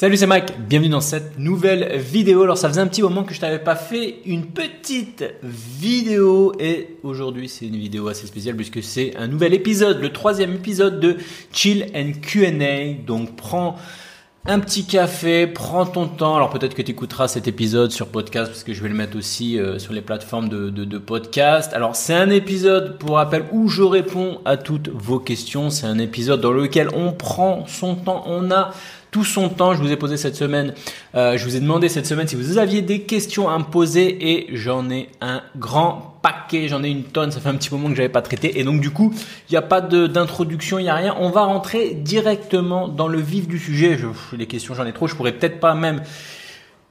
Salut, c'est Mike. Bienvenue dans cette nouvelle vidéo. Alors, ça faisait un petit moment que je t'avais pas fait une petite vidéo et aujourd'hui, c'est une vidéo assez spéciale puisque c'est un nouvel épisode, le troisième épisode de Chill and Q&A. Donc, prends un petit café, prends ton temps. Alors peut-être que tu écouteras cet épisode sur podcast parce que je vais le mettre aussi euh, sur les plateformes de, de, de podcast. Alors c'est un épisode pour rappel où je réponds à toutes vos questions. C'est un épisode dans lequel on prend son temps. On a tout son temps. Je vous ai posé cette semaine, euh, je vous ai demandé cette semaine si vous aviez des questions à me poser et j'en ai un grand paquet, j'en ai une tonne. Ça fait un petit moment que j'avais pas traité et donc du coup, il n'y a pas d'introduction, il n'y a rien. On va rentrer directement dans le vif du sujet. Je, les questions, j'en ai trop. Je pourrais peut-être pas même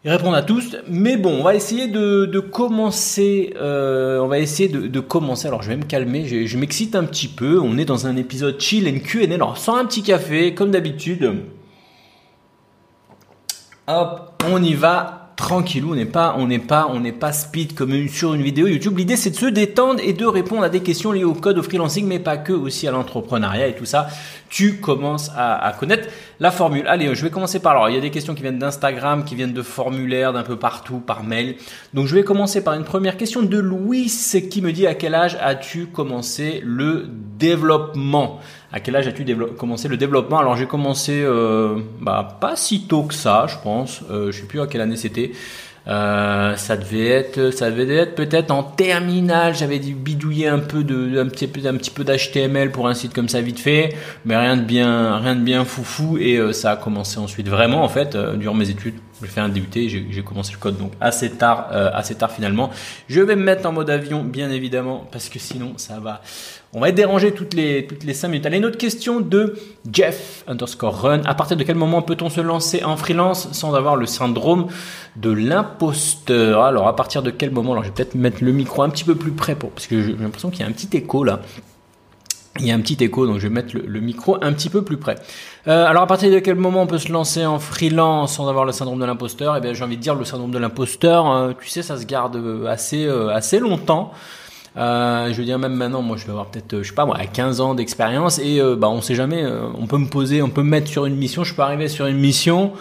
y répondre à tous, mais bon, on va essayer de, commencer. Euh, on va essayer de, commencer. Alors, je vais me calmer. Je, je m'excite un petit peu. On est dans un épisode chill and Q&A. Alors, sans un petit café, comme d'habitude. Hop, on y va tranquillou, on n'est pas, on n'est pas, on n'est pas speed comme sur une vidéo YouTube. L'idée c'est de se détendre et de répondre à des questions liées au code, au freelancing, mais pas que, aussi à l'entrepreneuriat et tout ça. Tu commences à, à, connaître la formule. Allez, je vais commencer par alors, il y a des questions qui viennent d'Instagram, qui viennent de formulaires, d'un peu partout, par mail. Donc je vais commencer par une première question de Louis qui me dit à quel âge as-tu commencé le développement? À quel âge as-tu commencé le développement? Alors j'ai commencé euh, bah, pas si tôt que ça, je pense. Euh, je sais plus à quelle année c'était. Euh, ça devait être, ça devait être peut-être en terminale. J'avais bidouiller un peu de, un petit peu, un petit peu d'HTML pour un site comme ça vite fait, mais rien de bien, rien de bien foufou. Et euh, ça a commencé ensuite vraiment en fait euh, durant mes études. J'ai fait un DUT, j'ai commencé le code donc assez tard, euh, assez tard finalement. Je vais me mettre en mode avion bien évidemment parce que sinon ça va, on va être dérangé toutes les toutes les 5 minutes. Allez, une autre question de Jeff underscore run. À partir de quel moment peut-on se lancer en freelance sans avoir le syndrome de l'imposteur? Alors à partir de quel moment? Alors je vais peut-être mettre le micro un petit peu plus près pour parce que j'ai l'impression qu'il y a un petit écho là. Il y a un petit écho, donc je vais mettre le, micro un petit peu plus près. Euh, alors à partir de quel moment on peut se lancer en freelance sans avoir le syndrome de l'imposteur? Eh bien j'ai envie de dire le syndrome de l'imposteur, euh, tu sais, ça se garde assez euh, assez longtemps. Euh, je veux dire même maintenant, moi je vais avoir peut-être, je sais pas moi, 15 ans d'expérience et bah on sait jamais. on peut me poser, on peut me mettre sur une mission. Je peux arriver sur une mission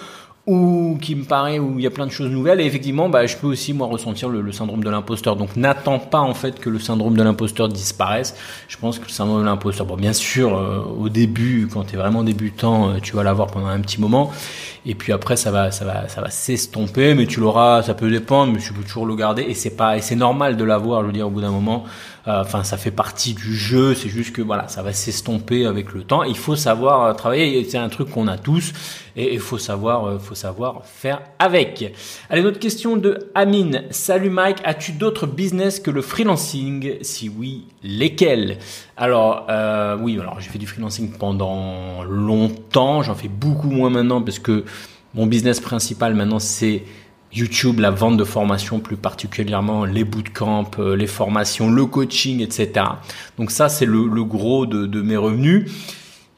ou qui me paraît où il y a plein de choses nouvelles et effectivement bah, je peux aussi moi ressentir le, syndrome de l'imposteur donc n'attends pas en fait que le syndrome de l'imposteur disparaisse je pense que le syndrome de l'imposteur bon bien sûr euh, au début quand tu es vraiment débutant euh, tu vas l'avoir pendant un petit moment et puis après ça va ça va ça va s'estomper mais tu l'auras ça peut dépendre mais tu peux toujours le garder. Et c'est pas et c'est normal de l'avoir je veux dire au bout d'un moment. Euh, enfin ça fait partie du jeu c'est juste que voilà ça va s'estomper avec le temps. Il faut savoir travailler c'est un truc qu'on a tous et il faut savoir faut savoir faire avec. Allez, autre question de Amine. Salut Mike, as-tu d'autres business que le freelancing? Si oui, lesquels? Alors, euh, oui, alors j'ai fait du freelancing pendant longtemps. J'en fais beaucoup moins maintenant parce que mon business principal maintenant c'est YouTube, la vente de formation, plus particulièrement les bootcamps, euh, les formations, le coaching, etc. Donc ça, c'est le, gros de, de mes revenus.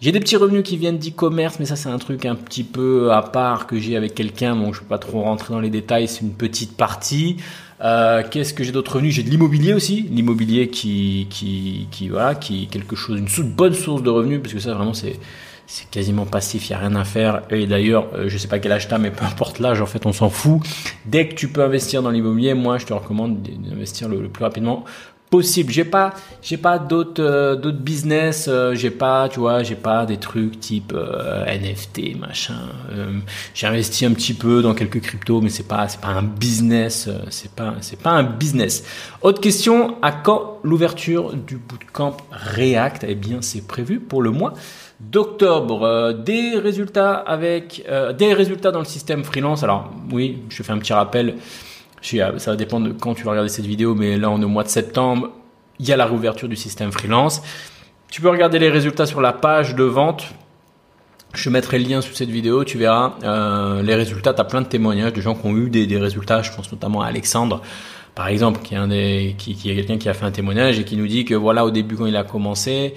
J'ai des petits revenus qui viennent d'e-commerce, mais ça c'est un truc un petit peu à part que j'ai avec quelqu'un, donc je peux pas trop rentrer dans les détails, c'est une petite partie. Euh, Qu'est-ce que j'ai d'autres revenus J'ai de l'immobilier aussi, l'immobilier qui, qui, qui, voilà, qui quelque chose, une bonne source de revenus, parce que ça vraiment c'est c'est quasiment passif, il n'y a rien à faire. Et d'ailleurs, euh, je sais pas quel âge tu as, mais peu importe l'âge, en fait, on s'en fout. Dès que tu peux investir dans l'immobilier, moi, je te recommande d'investir le, plus rapidement possible. J'ai pas, j'ai pas d'autres euh, d'autres business. Euh, j'ai pas, tu vois, j'ai pas des trucs type euh, NFT, machin. j'ai investi un petit peu dans quelques cryptos, mais c'est pas, c'est pas un business. c'est pas, c'est pas un business. Autre question à quand l'ouverture du bootcamp React? Eh bien, c'est prévu pour le mois d'octobre. des résultats avec des résultats dans le système freelance. Alors oui, je fais un petit rappel. Ça va dépendre de quand tu vas regarder cette vidéo, mais là on est au mois de septembre. Il y a la réouverture du système freelance. Tu peux regarder les résultats sur la page de vente. Je mettrai le lien sous cette vidéo, tu verras euh, les résultats. Tu as plein de témoignages de gens qui ont eu des, des, résultats. Je pense notamment à Alexandre par exemple, qui, des, qui, qui est quelqu'un qui a fait un témoignage et qui nous dit que voilà, au début quand il a commencé,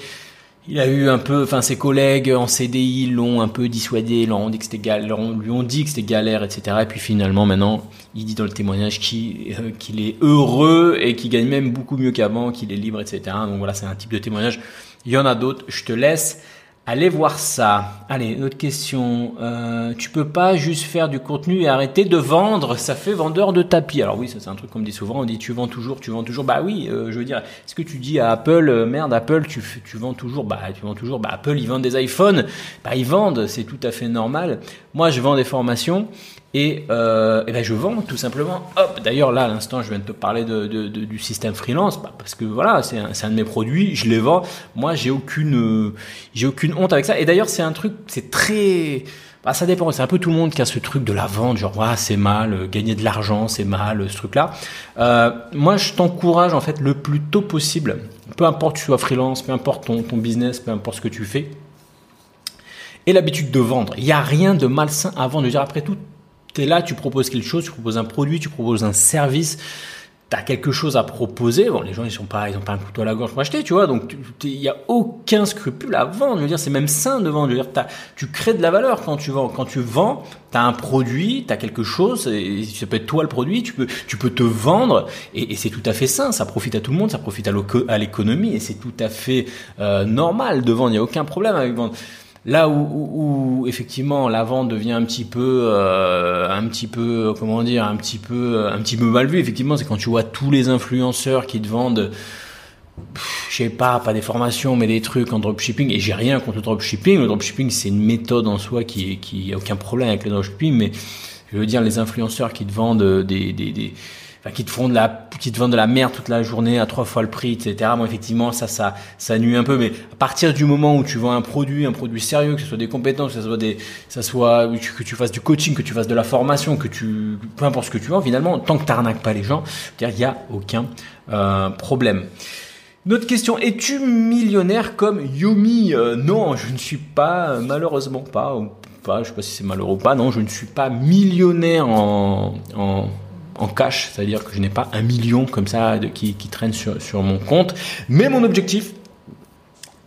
il a eu un peu, enfin ses collègues en CDI l'ont un peu dissuadé, leur ont dit que c'était galère, lui ont dit que c'était galère, etc. Et puis finalement, maintenant, il dit dans le témoignage euh, qu'il est heureux et qu'il gagne même beaucoup mieux qu'avant, qu'il est libre, etc. Donc voilà, c'est un type de témoignage. Il y en a d'autres. Je te laisse Allez voir ça. Allez, autre question. Euh, tu peux pas juste faire du contenu et arrêter de vendre. Ça fait vendeur de tapis. Alors oui, ça c'est un truc qu'on me dit souvent. On dit tu vends toujours, tu vends toujours. Bah oui, euh, je veux dire, est-ce que tu dis à Apple, euh, merde Apple, tu, tu vends toujours Bah tu vends toujours. Bah Apple, ils vendent des iPhones. Bah ils vendent, c'est tout à fait normal. Moi, je vends des formations et, euh, et ben je vends tout simplement. Hop. D'ailleurs là, à l'instant, je viens de te parler de, de, de du système freelance, bah, parce que voilà, c'est un, un, de mes produits, je les vends. Moi, j'ai aucune, j'ai aucune honte avec ça. Et d'ailleurs, c'est un truc, c'est très, bah, ça dépend. C'est un peu tout le monde qui a ce truc de la vente, genre ouais, c'est mal, euh, gagner de l'argent, c'est mal, ce truc-là. Euh, moi, je t'encourage en fait le plus tôt possible. Peu importe que tu sois freelance, peu importe ton, ton business, peu importe ce que tu fais. Et l'habitude de vendre. Il n'y a rien de malsain avant de dire après tout, tu es là, tu proposes quelque chose, tu proposes un produit, tu proposes un service, tu as quelque chose à proposer. Bon, les gens, ils sont pas, ils ont pas un couteau à la gorge pour acheter, tu vois. Donc, il n'y a aucun scrupule à vendre. Je veux dire, c'est même sain de vendre. Je veux dire, tu crées de la valeur quand tu vends. Quand tu vends, tu as un produit, tu as quelque chose, et ça peut être toi le produit, tu peux, tu peux te vendre, et, c'est tout à fait sain. Ça profite à tout le monde, ça profite à l'économie, et c'est tout à fait euh, normal de vendre. Il n'y a aucun problème avec vendre. Là où, où, effectivement la vente devient un petit peu, euh, un petit peu, comment dire, un petit peu, un petit peu mal vu. Effectivement, c'est quand tu vois tous les influenceurs qui te vendent, je sais pas, pas des formations, mais des trucs en dropshipping. Et j'ai rien contre le dropshipping. Le dropshipping, c'est une méthode en soi qui, qui a aucun problème avec le dropshipping, mais je veux dire les influenceurs qui te vendent des, des, des qui te font de la, qui te vendent de la merde toute la journée à trois fois le prix, etc. Bon, effectivement, ça, ça, ça nuit un peu. Mais à partir du moment où tu vends un produit, un produit sérieux, que ce soit des compétences, que ce soit des, ça soit que tu fasses du coaching, que tu fasses de la formation, que tu, peu importe ce que tu vends, finalement, tant que t'arnaques pas les gens, il y a aucun euh, problème. Notre question, es-tu millionnaire comme Yomi? Euh, Non, je ne suis pas, malheureusement pas. pas je sais pas si c'est malheureux ou pas. Non, je ne suis pas millionnaire en, en en cash, c'est-à-dire que je n'ai pas un million comme ça qui, traîne sur, mon compte. Mais mon objectif,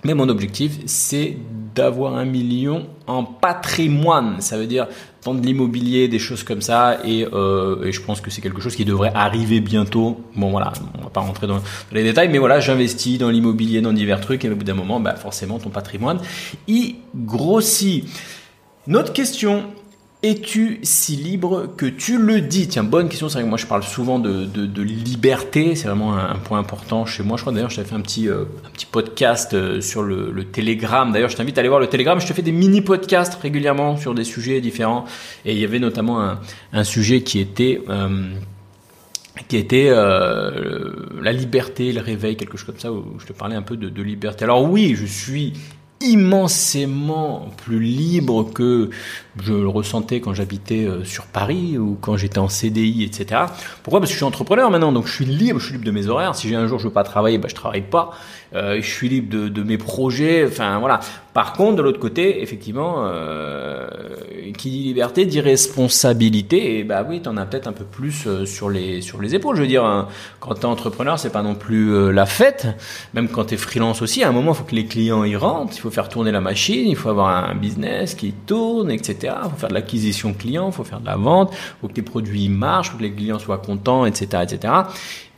mais mon objectif, c'est d'avoir un million en patrimoine. Ça veut dire vendre de l'immobilier, des choses comme ça. Et, euh, et je pense que c'est quelque chose qui devrait arriver bientôt. Bon voilà, on va pas rentrer dans, les détails, mais voilà, j'investis dans l'immobilier, dans divers trucs. Et au bout d'un moment, bah, forcément, ton patrimoine, il grossit. Notre question, es-tu si libre que tu le dis? Tiens, bonne question. C'est vrai que moi, je parle souvent de, liberté. C'est vraiment un, point important chez moi. Je crois d'ailleurs, je t'avais fait un petit, euh, un petit podcast euh, sur le, le Telegram. D'ailleurs, je t'invite à aller voir le Telegram. Je te fais des mini-podcasts régulièrement sur des sujets différents. Et il y avait notamment un, sujet qui était... Euh, qui était la liberté, le réveil, quelque chose comme ça, où je te parlais un peu de liberté. Alors oui, je suis immensément plus libre que je le ressentais quand j'habitais euh, sur Paris ou quand j'étais en CDI, etc. Pourquoi? Parce que je suis entrepreneur maintenant, donc je suis libre, je suis libre de mes horaires. Si j'ai un jour je veux pas travailler, ben je travaille pas. Euh, je suis libre de, de, mes projets. Enfin voilà. Par contre, de l'autre côté, effectivement, euh, qui dit liberté dit responsabilité. Et bah oui, tu en as peut-être un peu plus euh, sur les sur les épaules. Je veux dire, hein, quand tu es entrepreneur, c'est pas non plus la fête. Même quand tu es freelance aussi, à un moment, il faut que les clients y rentrent. Il faut faire tourner la machine. Il faut avoir un business qui tourne, etc. Il faut faire de l'acquisition client. Il faut faire de la vente. Il faut que tes produits marchent. Il faut que les clients soient contents, etc., etc.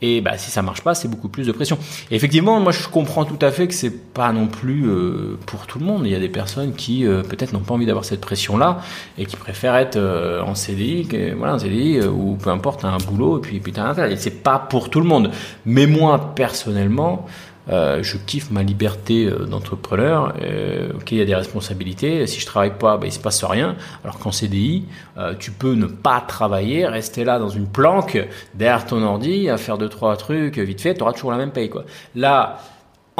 Et bah, si ça marche pas, c'est beaucoup plus de pression. Effectivement, moi, je comprends tout à fait que c'est pas non plus euh, pour tout le monde. Il y a des personnes qui euh, peut-être n'ont pas envie d'avoir cette pression-là et qui préfèrent être euh, en CDI, voilà, en CDI ou peu importe, un boulot et puis, Et c'est pas pour tout le monde. Mais moi, personnellement, euh, je kiffe ma liberté euh, d'entrepreneur. Euh, ok, il y a des responsabilités. Si je travaille pas, ben, il se passe rien. Alors qu'en CDI, euh, tu peux ne pas travailler, rester là dans une planque derrière ton ordi, à faire deux trois trucs vite fait. Tu auras toujours la même paye quoi. Là,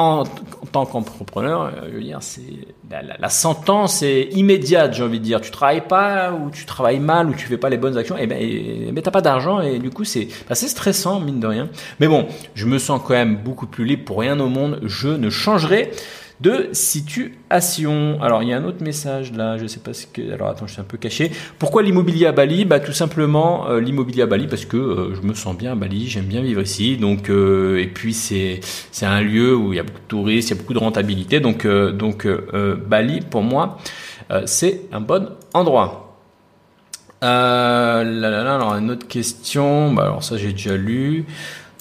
en, tant qu'entrepreneur, euh, je c'est la, sentence est immédiate, j'ai envie de dire. Tu travailles pas ou tu travailles mal ou tu fais pas les bonnes actions, et eh ben, eh ben t'as pas d'argent et du coup c'est c'est stressant mine de rien. Mais bon, je me sens quand même beaucoup plus libre pour rien au monde. Je ne changerai de situation. Alors, il y a un autre message là, je sais pas ce que. Alors, attends, je suis un peu caché. Pourquoi l'immobilier à Bali? Bah, tout simplement euh, l'immobilier à Bali parce que euh, je me sens bien à Bali, j'aime bien vivre ici. Donc, euh, et puis c'est un lieu où il y a beaucoup de touristes, il y a beaucoup de rentabilité. Donc, donc Bali pour moi, c'est un bon endroit. Euh, là, là, là, alors une autre question. Bah, alors ça j'ai déjà lu.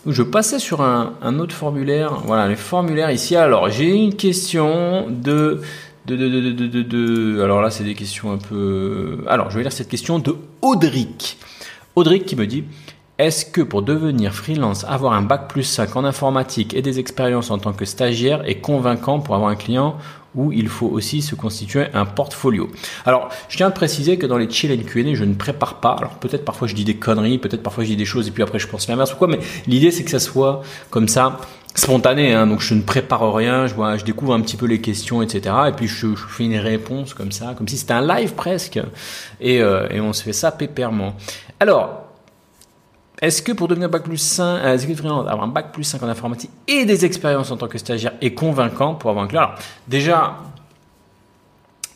Je passais sur un, autre formulaire. Voilà, les formulaires ici. Alors j'ai une question de de, de, de, de, alors là c'est des questions un peu. Alors je vais lire cette question de Audric. Audric qui me dit est-ce que pour devenir freelance, avoir un bac plus 5 en informatique et des expériences en tant que stagiaire est convaincant pour avoir un client où il faut aussi se constituer un portfolio? Alors, je tiens à préciser que dans les chill and Q&A, je ne prépare pas. Alors, peut-être parfois je dis des conneries, peut-être parfois je dis des choses et puis après je pense l'inverse ou quoi, mais l'idée c'est que ça soit comme ça, spontané. Hein, donc, je ne prépare rien, je, vois, je découvre un petit peu les questions, etc. Et puis je, je fais une réponse comme ça, comme si c'était un live presque. Et, euh, et on se fait ça pépèrement. Alors, est-ce que pour devenir bac plus 5, euh, avoir un bac plus 5 en informatique et des expériences en tant que stagiaire est convaincant pour avoir un client Alors, déjà,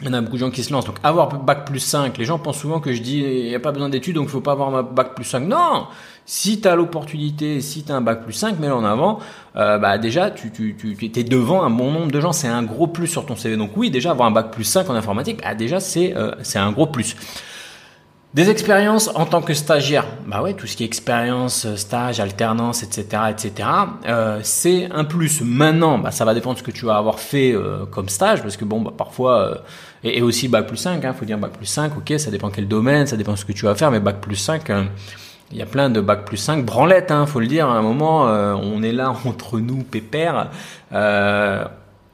il y en a beaucoup de gens qui se lancent. Donc, avoir bac plus 5, les gens pensent souvent que je dis, il n'y a pas besoin d'études, donc il ne faut pas avoir un bac plus 5. Non Si tu as l'opportunité, si tu as un bac plus 5, mets-le en avant. Euh, bah déjà, tu, tu, tu es devant un bon nombre de gens. C'est un gros plus sur ton CV. Donc oui, déjà, avoir un bac plus 5 en informatique, bah déjà, euh, c'est un gros plus. Des expériences en tant que stagiaire, bah ouais, tout ce qui est expérience, stage, alternance, etc., etc. Euh, c'est un plus. Maintenant, bah ça va dépendre de ce que tu vas avoir fait euh, comme stage, parce que bon, bah parfois euh, et, aussi bac plus 5, hein, faut dire bac plus 5, ok, ça dépend quel domaine, ça dépend de ce que tu vas faire, mais bac plus 5, il y a plein de bac plus 5, branlette, hein, faut le dire. À un moment, on est là entre nous, pépère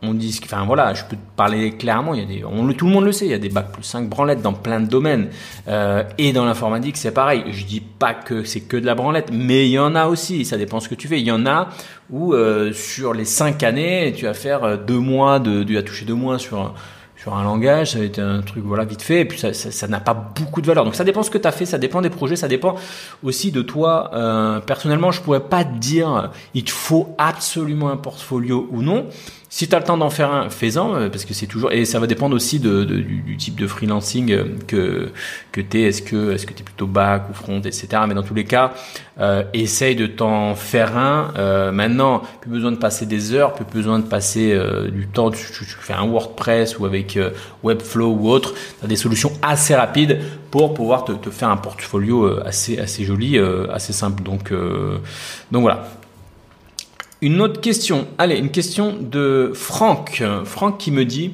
on dit, enfin voilà, je peux te parler clairement. Il y a des, on, tout le monde le sait. Il y a des bacs plus 5 branlettes dans plein de domaines. Euh, et dans l'informatique, c'est pareil. Je dis pas que c'est que de la branlette, mais il y en a aussi. Ça dépend ce que tu fais. Il y en a où euh, sur les 5 années, tu vas faire euh, deux mois de, tu vas toucher deux mois sur sur un langage, ça va être un truc voilà vite fait, et puis ça ça, n'a pas beaucoup de valeur. Donc ça dépend ce que tu as fait, ça dépend des projets, ça dépend aussi de toi. Euh, personnellement, je pourrais pas te dire il te faut absolument un portfolio ou non. Si tu as le temps d'en faire un, fais-en, euh, parce que c'est toujours et ça va dépendre aussi de, de du, type de freelancing euh, que que t'es. Est-ce que est-ce que t'es plutôt back ou front, etc. Mais dans tous les cas, euh, essaye de t'en faire un. Euh, maintenant, plus besoin de passer des heures, plus besoin de passer du temps. Tu, tu, fais un WordPress ou avec Webflow ou autre. Tu as des solutions assez rapides pour pouvoir te, te faire un portfolio assez assez joli, assez simple. Donc donc voilà. Une autre question. Allez, une question de Franck. Franck qui me dit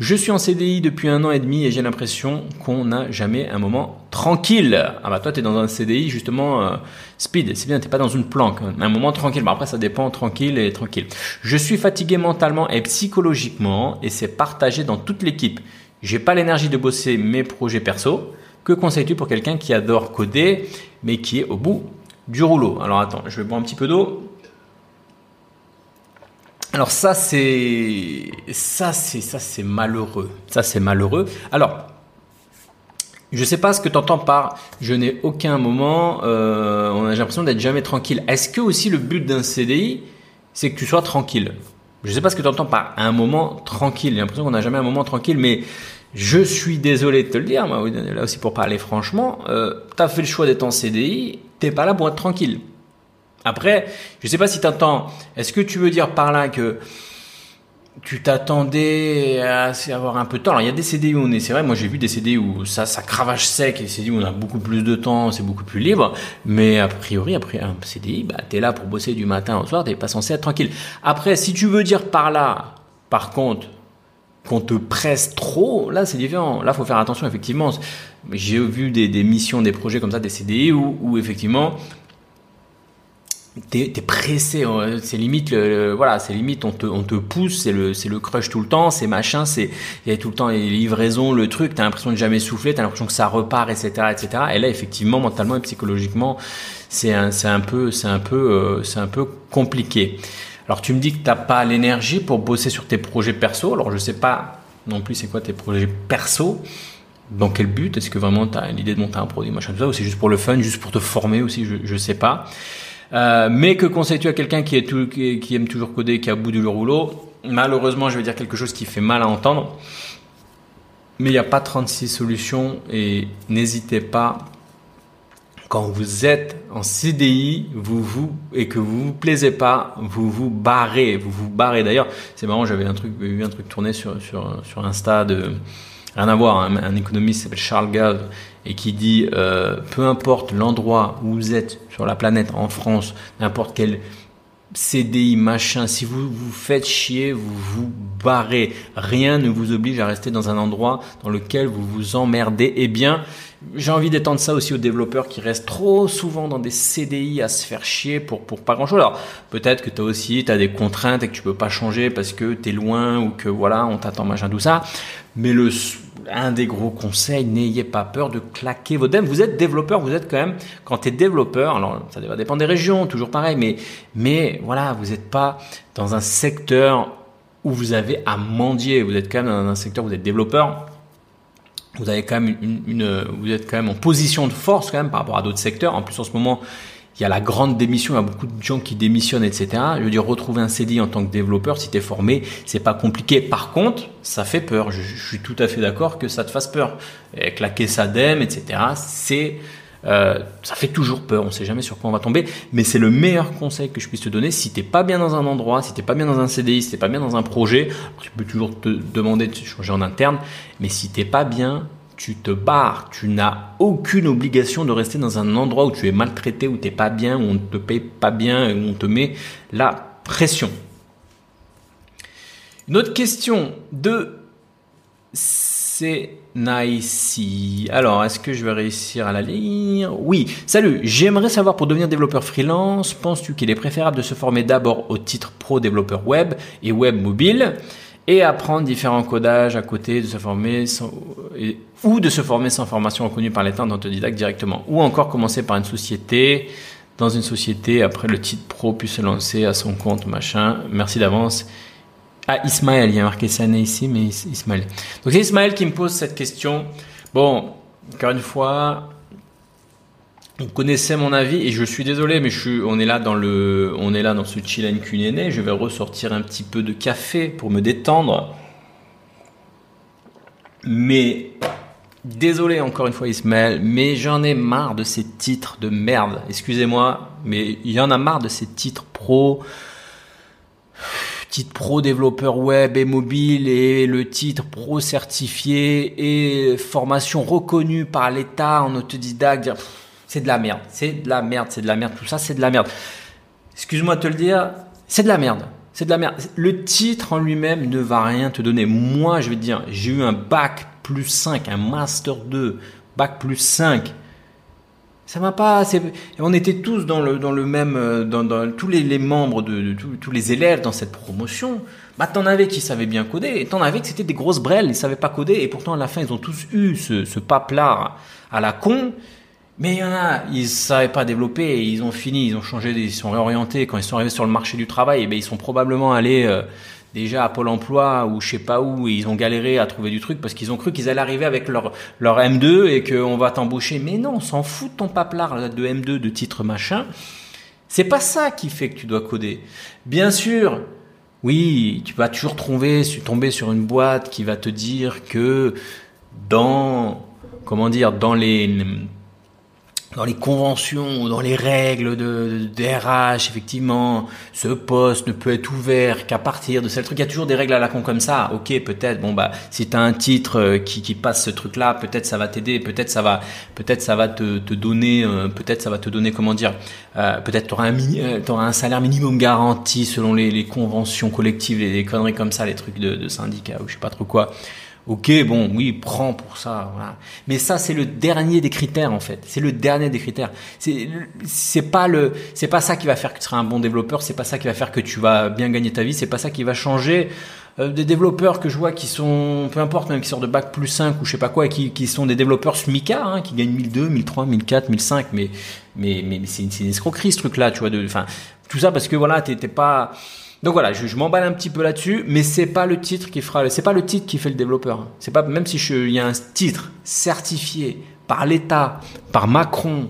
Je suis en CDI depuis un an et demi et j'ai l'impression qu'on n'a jamais un moment tranquille. Ah bah toi, tu es dans un CDI justement euh, speed. C'est bien, tu pas dans une planque. Un moment tranquille. Bah après, ça dépend tranquille et tranquille. Je suis fatigué mentalement et psychologiquement et c'est partagé dans toute l'équipe. J'ai pas l'énergie de bosser mes projets perso. Que conseilles-tu pour quelqu'un qui adore coder mais qui est au bout du rouleau? Alors attends, je vais boire un petit peu d'eau. Alors ça c'est ça c'est ça c'est malheureux. Ça c'est malheureux. Alors je sais pas ce que tu entends par je n'ai aucun moment, euh, on a l'impression d'être jamais tranquille. Est-ce que aussi le but d'un CDI, c'est que tu sois tranquille? Je sais pas ce que tu entends par un moment tranquille. J'ai l'impression qu'on n'a jamais un moment tranquille, mais je suis désolé de te le dire, moi, là aussi pour parler franchement, euh, tu as fait le choix d'être en CDI, t'es pas là pour être tranquille. Après, je ne sais pas si tu attends. Est-ce que tu veux dire par là que tu t'attendais à avoir un peu de temps? Alors il y a des CDI où on est, c'est vrai, moi j'ai vu des CDI où ça, ça cravache sec, et des où on a beaucoup plus de temps, c'est beaucoup plus libre. Mais a priori, après un CDI, bah t'es là pour bosser du matin au soir, t'es pas censé être tranquille. Après, si tu veux dire par là, par contre, qu'on te presse trop, là c'est différent. Là faut faire attention effectivement. J'ai vu des, missions, des projets comme ça, des CDI où effectivement t'es es pressé hein. c'est limite le, voilà c'est limite on te on te pousse c'est le c'est le crush tout le temps c'est machin c'est il y a tout le temps les livraisons le truc t'as l'impression de jamais souffler t'as l'impression que ça repart etc etc et là effectivement mentalement et psychologiquement c'est un c'est un peu c'est un peu euh, c'est un peu compliqué. Alors tu me dis que t'as pas l'énergie pour bosser sur tes projets perso. Alors je sais pas non plus c'est quoi tes projets perso. Dans quel but? Est-ce que vraiment tu as l'idée de monter un produit, machin, tout ça, ou c'est juste pour le fun, juste pour te former aussi, je, je sais pas. Euh, mais que conseilles-tu à quelqu'un qui, aime toujours coder, qui est à bout du rouleau? Malheureusement, je vais dire quelque chose qui fait mal à entendre. Mais il n'y a pas 36 solutions et n'hésitez pas quand vous êtes en CDI, vous vous et que vous vous plaisez pas, vous vous barrez, vous vous barrez. D'ailleurs, c'est marrant, j'avais un truc, vu un truc tourné sur sur sur Insta de rien à voir, un, un économiste s'appelle Charles Gave et qui dit euh, peu importe l'endroit où vous êtes sur la planète, en France, n'importe quel CDI, machin, si vous vous faites chier, vous vous barrez. Rien ne vous oblige à rester dans un endroit dans lequel vous vous emmerdez. Eh bien, j'ai envie d'étendre ça aussi aux développeurs qui restent trop souvent dans des CDI à se faire chier pour, pour pas grand chose. Alors, peut-être que tu as aussi, tu des contraintes et que tu peux pas changer parce que tu es loin ou que voilà, on t'attend, machin, tout ça. Mais le, un des gros conseils, n'ayez pas peur de claquer vos devs. Vous êtes développeur, vous êtes quand même, quand tu es développeur, alors ça va dépendre des régions, toujours pareil, mais, mais voilà, vous n'êtes pas dans un secteur où vous avez à mendier. Vous êtes quand même dans un secteur où vous êtes développeur. Vous avez quand même une, une, vous êtes quand même en position de force quand même par rapport à d'autres secteurs. En plus, en ce moment, il y a la grande démission, il y a beaucoup de gens qui démissionnent, etc. Je veux dire, retrouver un CDI en tant que développeur, si tu es formé, c'est pas compliqué. Par contre, ça fait peur. Je, suis tout à fait d'accord que ça te fasse peur. Et claquer sa etc. C'est euh, ça fait toujours peur, on sait jamais sur quoi on va tomber, mais c'est le meilleur conseil que je puisse te donner. Si t'es pas bien dans un endroit, si t'es pas bien dans un CDI, si t'es pas bien dans un projet, tu peux toujours te demander de changer en interne, mais si t'es pas bien, tu te barres, tu n'as aucune obligation de rester dans un endroit où tu es maltraité, où tu n'es pas bien, où on ne te paye pas bien, où on te met la pression. Une autre question de Senaisi. Alors, est-ce que je vais réussir à la lire? Oui. Salut, j'aimerais savoir pour devenir développeur freelance, penses-tu qu'il est préférable de se former d'abord au titre pro développeur web et web mobile et apprendre différents codages à côté, de se former sans, ou de se former sans formation reconnue par l'État en autodidacte directement, ou encore commencer par une société, dans une société, après le titre pro puis se lancer à son compte, machin? Merci d'avance. Ah, Ismaël, il y a marqué Sané ici, mais Ismaël. Donc c'est Ismaël qui me pose cette question. Bon, encore une fois, on connaissait mon avis et je suis désolé, mais je suis, on est là dans le, on est là dans ce chill and Je vais ressortir un petit peu de café pour me détendre. Mais désolé encore une fois Ismaël, mais j'en ai marre de ces titres de merde. Excusez-moi, mais il y en a marre de ces titres pro titre pro développeur web et mobile et le titre pro certifié et formation reconnue par l'État en autodidacte c'est de la merde, c'est de la merde, c'est de la merde, tout ça, c'est de la merde. Excuse-moi de te le dire, c'est de la merde. C'est de la merde. Le titre en lui-même ne va rien te donner. Moi, je vais te dire, j'ai eu un bac plus 5, un master 2, bac plus 5. Ça m'a pas. On était tous dans le dans le même euh, dans, tous les, membres de, tous, les élèves dans cette promotion. Bah t'en avais qui savaient bien coder et t'en avais que c'était des grosses brelles, ils savaient pas coder et pourtant à la fin ils ont tous eu ce, ce paplard à la con mais il y en a, ils savaient pas développer ils ont fini, ils ont changé, ils sont réorientés. Quand ils sont arrivés sur le marché du travail, eh ben, ils sont probablement allés euh, déjà à Pôle emploi ou je sais pas où ils ont galéré à trouver du truc parce qu'ils ont cru qu'ils allaient arriver avec leur, leur M2 et qu'on va t'embaucher. Mais non, on s'en fout de ton paplard de M2 de titre machin. C'est pas ça qui fait que tu dois coder. Bien sûr, oui, tu vas toujours tomber, tomber sur une boîte qui va te dire que dans, comment dire, dans les, dans les conventions dans les règles de, de, RH, effectivement, ce poste ne peut être ouvert qu'à partir de ce truc. Il y a toujours des règles à la con comme ça. Ok, peut-être. Bon bah, si t'as un titre euh, qui, qui passe ce truc-là, peut-être ça va t'aider. Peut-être ça va, peut-être ça va te, te donner, euh, peut-être ça va te donner comment dire. Euh, peut-être t'auras un, euh, auras un salaire minimum garanti selon les, les conventions collectives, les, les, conneries comme ça, les trucs de, de syndicats ou je sais pas trop quoi. Ok, bon, oui, prends pour ça. Voilà. Mais ça, c'est le dernier des critères en fait. C'est le dernier des critères. C'est pas le c'est pas ça qui va faire que tu seras un bon développeur. C'est pas ça qui va faire que tu vas bien gagner ta vie. C'est pas ça qui va changer. Euh, des développeurs que je vois qui sont, peu importe, même qui sortent de bac plus 5 ou je sais pas quoi, et qui, qui sont des développeurs SMICA, hein, qui gagnent 1002, 1003, 1004, 1005, mais mais mais, mais c'est une, escroquerie ce truc-là, tu vois. Enfin, tout ça parce que voilà, t'es pas donc voilà, je, m'emballe un petit peu là-dessus, mais c'est pas le titre qui fera, c'est pas le titre qui fait le développeur. C'est pas même si il y a un titre certifié par l'État, par Macron,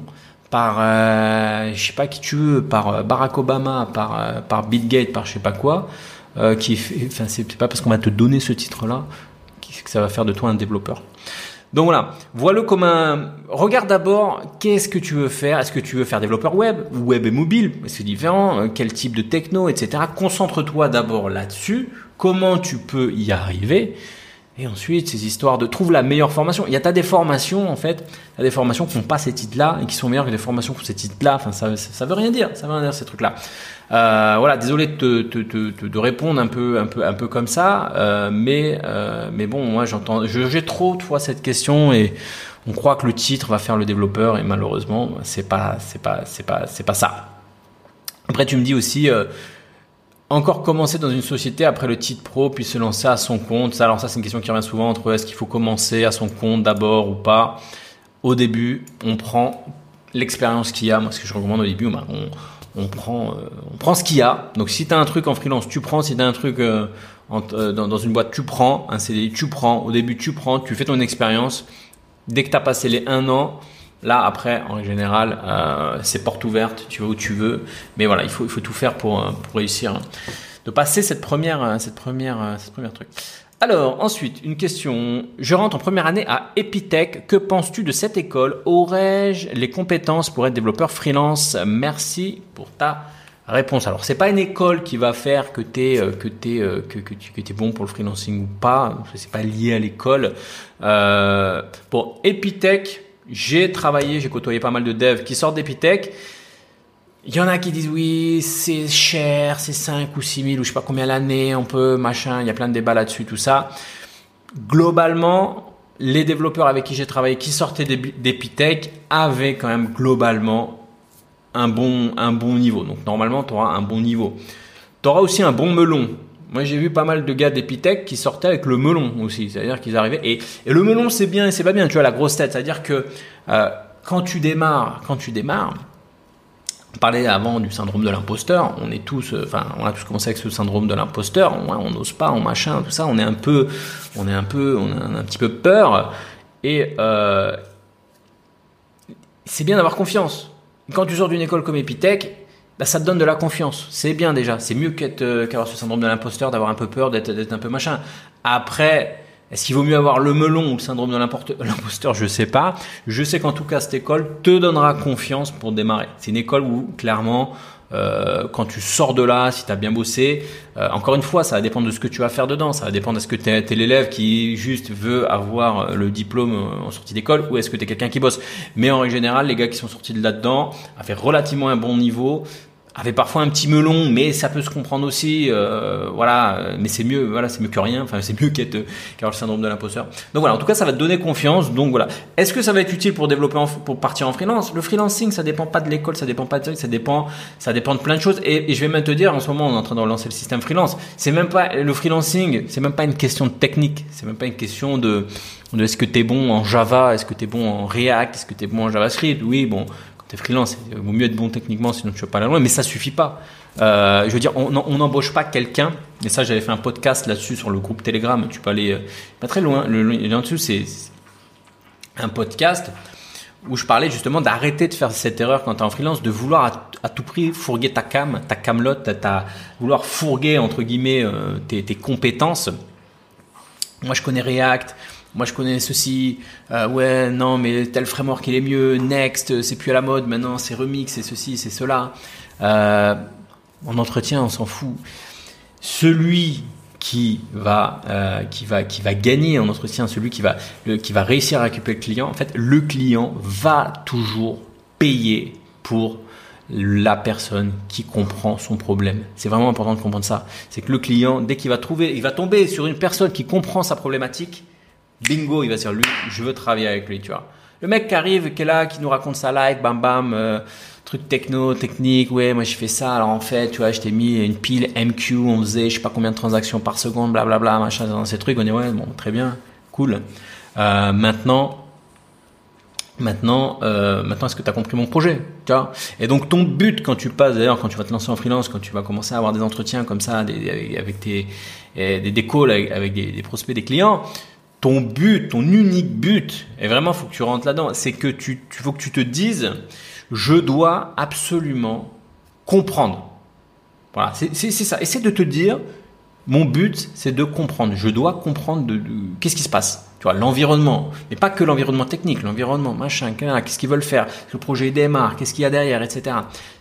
par euh, je sais pas qui tu veux, par euh, Barack Obama, par euh, par Bill Gates, par je sais pas quoi. euh, qui enfin c'est pas parce qu'on va te donner ce titre-là que ça va faire de toi un développeur. Donc voilà, vois-le comme un. Regarde d'abord qu'est-ce que tu veux faire? Est-ce que tu veux faire développeur web ou web et mobile? C'est différent. Euh, quel type de techno, etc. Concentre-toi d'abord là-dessus. Comment tu peux y arriver et ensuite, ces histoires de trouve la meilleure formation. Il y a tas des formations, en fait, a des formations qui n'ont pas ces titres-là et qui sont meilleures que des formations ont ces titres-là. Enfin, ça, ça, veut rien dire, ça veut rien dire ces trucs-là. Euh, voilà, désolé de, te, répondre un peu, un peu, un peu comme ça, euh, mais, euh, mais bon, moi, j'entends, j'ai trop de fois cette question et on croit que le titre va faire le développeur et malheureusement, c'est pas, c'est pas, c'est pas, c'est pas ça. Après, tu me dis aussi. Encore commencer dans une société après le titre pro puis se lancer à son compte ça, Alors ça c'est une question qui revient souvent entre est-ce qu'il faut commencer à son compte d'abord ou pas. Au début, on prend l'expérience qu'il y a. Moi ce que je recommande au début, ben, on, on, prend, euh, on prend ce qu'il y a. Donc si tu as un truc en freelance, tu prends. Si tu as un truc euh, euh, dans, une boîte, tu prends. Un CDI, tu prends. Au début, tu prends. Tu fais ton expérience. Dès que tu as passé les un an, Là, après, en général, c'est porte ouverte, tu vas où tu veux. Mais voilà, il faut, tout faire pour, pour réussir hein. de passer cette première, cette première, cette première truc. Alors, ensuite, une question. Je rentre en première année à Epitech. Que penses-tu de cette école? Aurais-je les compétences pour être développeur freelance? Merci pour ta réponse. Alors, c'est pas une école qui va faire que tu es, que t'es, que, que, tu es bon pour le freelancing ou pas. C'est pas lié à l'école. Euh, pour Epitech, j'ai travaillé, j'ai côtoyé pas mal de devs qui sortent d'Epitech. Il y en a qui disent oui, c'est cher, c'est 5 ou 6 000 ou je sais pas combien l'année, on peut, machin, il y a plein de débats là-dessus, tout ça. Globalement, les développeurs avec qui j'ai travaillé, qui sortaient d'Epitech, avaient quand même globalement un bon, un bon niveau. Donc normalement, tu auras un bon niveau. Tu auras aussi un bon melon. Moi, j'ai vu pas mal de gars d'Epitech qui sortaient avec le melon aussi. C'est-à-dire qu'ils arrivaient. Et, et, le melon, c'est bien et c'est pas bien. Tu vois, la grosse tête. C'est-à-dire que euh, quand tu démarres, quand tu démarres, on parlait avant du syndrome de l'imposteur. On est tous, euh, enfin, on a tous commencé avec ce syndrome de l'imposteur. On n'ose pas, on machin, tout ça. On est un peu, on est un peu, on a un, petit peu peur. Et euh, c'est bien d'avoir confiance. Quand tu sors d'une école comme Epitech, bah, ça te donne de la confiance. C'est bien déjà. C'est mieux euh, qu'avoir ce syndrome de l'imposteur, d'avoir un peu peur, d'être un peu machin. Après, est-ce qu'il vaut mieux avoir le melon ou le syndrome de l'imposteur? Je sais pas. Je sais qu'en tout cas, cette école te donnera confiance pour démarrer. C'est une école où, clairement, euh, quand tu sors de là, si tu as bien bossé, euh, encore une fois, ça va dépendre de ce que tu vas faire dedans. Ça va dépendre de ce que tu es, l'élève qui juste veut avoir le diplôme en sortie d'école ou est-ce que tu es quelqu'un qui bosse? Mais en règle les gars qui sont sortis de là-dedans avaient relativement un bon niveau avait parfois un petit melon, mais ça peut se comprendre aussi. Euh, voilà, mais c'est mieux, voilà, c'est mieux que rien. Enfin, c'est mieux qu'être qu'avoir le syndrome de l'imposteur. Donc voilà, en tout cas, ça va te donner confiance. Donc voilà, est-ce que ça va être utile pour développer, pour partir en freelance? Le freelancing, ça dépend pas de l'école, ça dépend pas de ça dépend, ça dépend de plein de choses. Et, je vais même te dire, en ce moment, on est en train de relancer le système freelance. C'est même pas le freelancing, c'est même pas une question de technique, c'est même pas une question de, de est-ce que tu es bon en Java, est-ce que tu es bon en React, est-ce que tu es bon en JavaScript? Oui, bon, t'es freelance, il vaut mieux être bon techniquement, sinon tu vas pas aller loin, mais ça suffit pas. Euh, je veux dire, on n'embauche pas quelqu'un, et ça j'avais fait un podcast là-dessus sur le groupe Telegram, tu peux aller euh, pas très loin, le lien dessus c'est un podcast où je parlais justement d'arrêter de faire cette erreur quand tu es en freelance, de vouloir à, tout prix fourguer ta cam, ta camelote, ta, vouloir fourguer entre guillemets euh, tes compétences. Moi je connais React, moi je connais ceci, euh, ouais, non, mais tel framework il est mieux, Next, c'est plus à la mode, maintenant c'est Remix, c'est ceci, c'est cela. Euh, en entretien, on s'en fout. Celui qui va, euh, qui va, qui va gagner en entretien, celui qui va, qui va réussir à récupérer le client, en fait, le client va toujours payer pour la personne qui comprend son problème. C'est vraiment important de comprendre ça. C'est que le client, dès qu'il va trouver, il va tomber sur une personne qui comprend sa problématique, bingo, il va dire lui, je veux travailler avec lui, tu vois. Le mec qui arrive, qui est là, qui nous raconte sa life, bam bam, euh, truc techno, technique, ouais, moi je fais ça, alors en fait, tu vois, je t'ai mis une pile MQ, on faisait je sais pas combien de transactions par seconde, blablabla, machin, dans ces trucs, on dit ouais, bon, très bien, cool. Euh, maintenant, Maintenant, euh, maintenant, est-ce que tu as compris mon projet tu vois? Et donc, ton but quand tu passes, d'ailleurs, quand tu vas te lancer en freelance, quand tu vas commencer à avoir des entretiens comme ça, des, avec, des, des calls avec, des, prospects, des clients, ton but, ton unique but, et vraiment, faut que tu rentres là-dedans, c'est que tu, tu faut que tu te dises, je dois absolument comprendre. Voilà, c'est ça. Essaie de te dire, mon but, c'est de comprendre. Je dois comprendre de, qu'est-ce qui se passe. Tu vois, l'environnement, mais pas que l'environnement technique, l'environnement, machin, qu'est-ce qu'ils veulent faire, le projet démarre, qu'est-ce qu'il y a derrière, etc.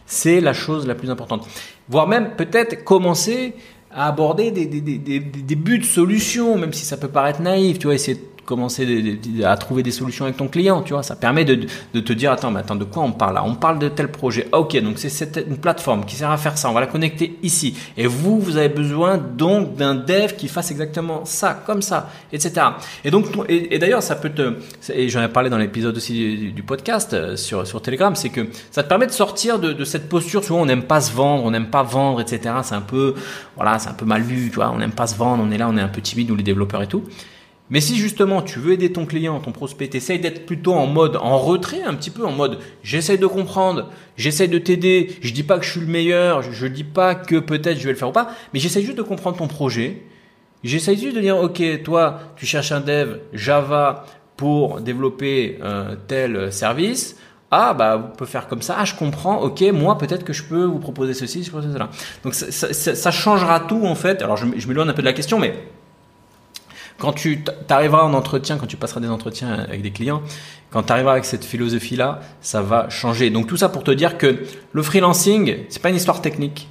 C'est la chose la plus importante. Voire même peut-être commencer à aborder des, des, des, des, buts, solutions, même si ça peut paraître naïf, tu vois, essayer commencer à trouver des solutions avec ton client, tu vois. Ça permet de, te dire, attends, mais attends, de quoi on parle là? On parle de tel projet. Ok, donc c'est une plateforme qui sert à faire ça. On va la connecter ici. Et vous, vous avez besoin donc d'un dev qui fasse exactement ça, comme ça, etc. Et donc, et, d'ailleurs, ça peut te, et j'en ai parlé dans l'épisode aussi du, podcast euh, sur, sur Telegram, c'est que ça te permet de sortir de, cette posture. Souvent, on n'aime pas se vendre, on n'aime pas vendre, etc. C'est un peu, voilà, c'est un peu mal vu, tu vois. On n'aime pas se vendre, on est là, on est un peu timide, ou les développeurs et tout. Mais si justement tu veux aider ton client, ton prospect, essaye d'être plutôt en mode en retrait, un petit peu en mode j'essaye de comprendre, j'essaye de t'aider, je dis pas que je suis le meilleur, je, dis pas que peut-être je vais le faire ou pas, mais j'essaye juste de comprendre ton projet. J'essaye juste de dire ok, toi tu cherches un dev Java pour développer euh, tel service. Ah bah vous pouvez faire comme ça. Ah je comprends. Ok moi peut-être que je peux vous proposer ceci, ce cela. Donc ça, ça, ça, changera tout en fait. Alors je, je m'éloigne un peu de la question, mais quand tu arriveras en entretien, quand tu passeras des entretiens avec des clients, quand tu arriveras avec cette philosophie-là, ça va changer. Donc tout ça pour te dire que le freelancing, c'est pas une histoire technique.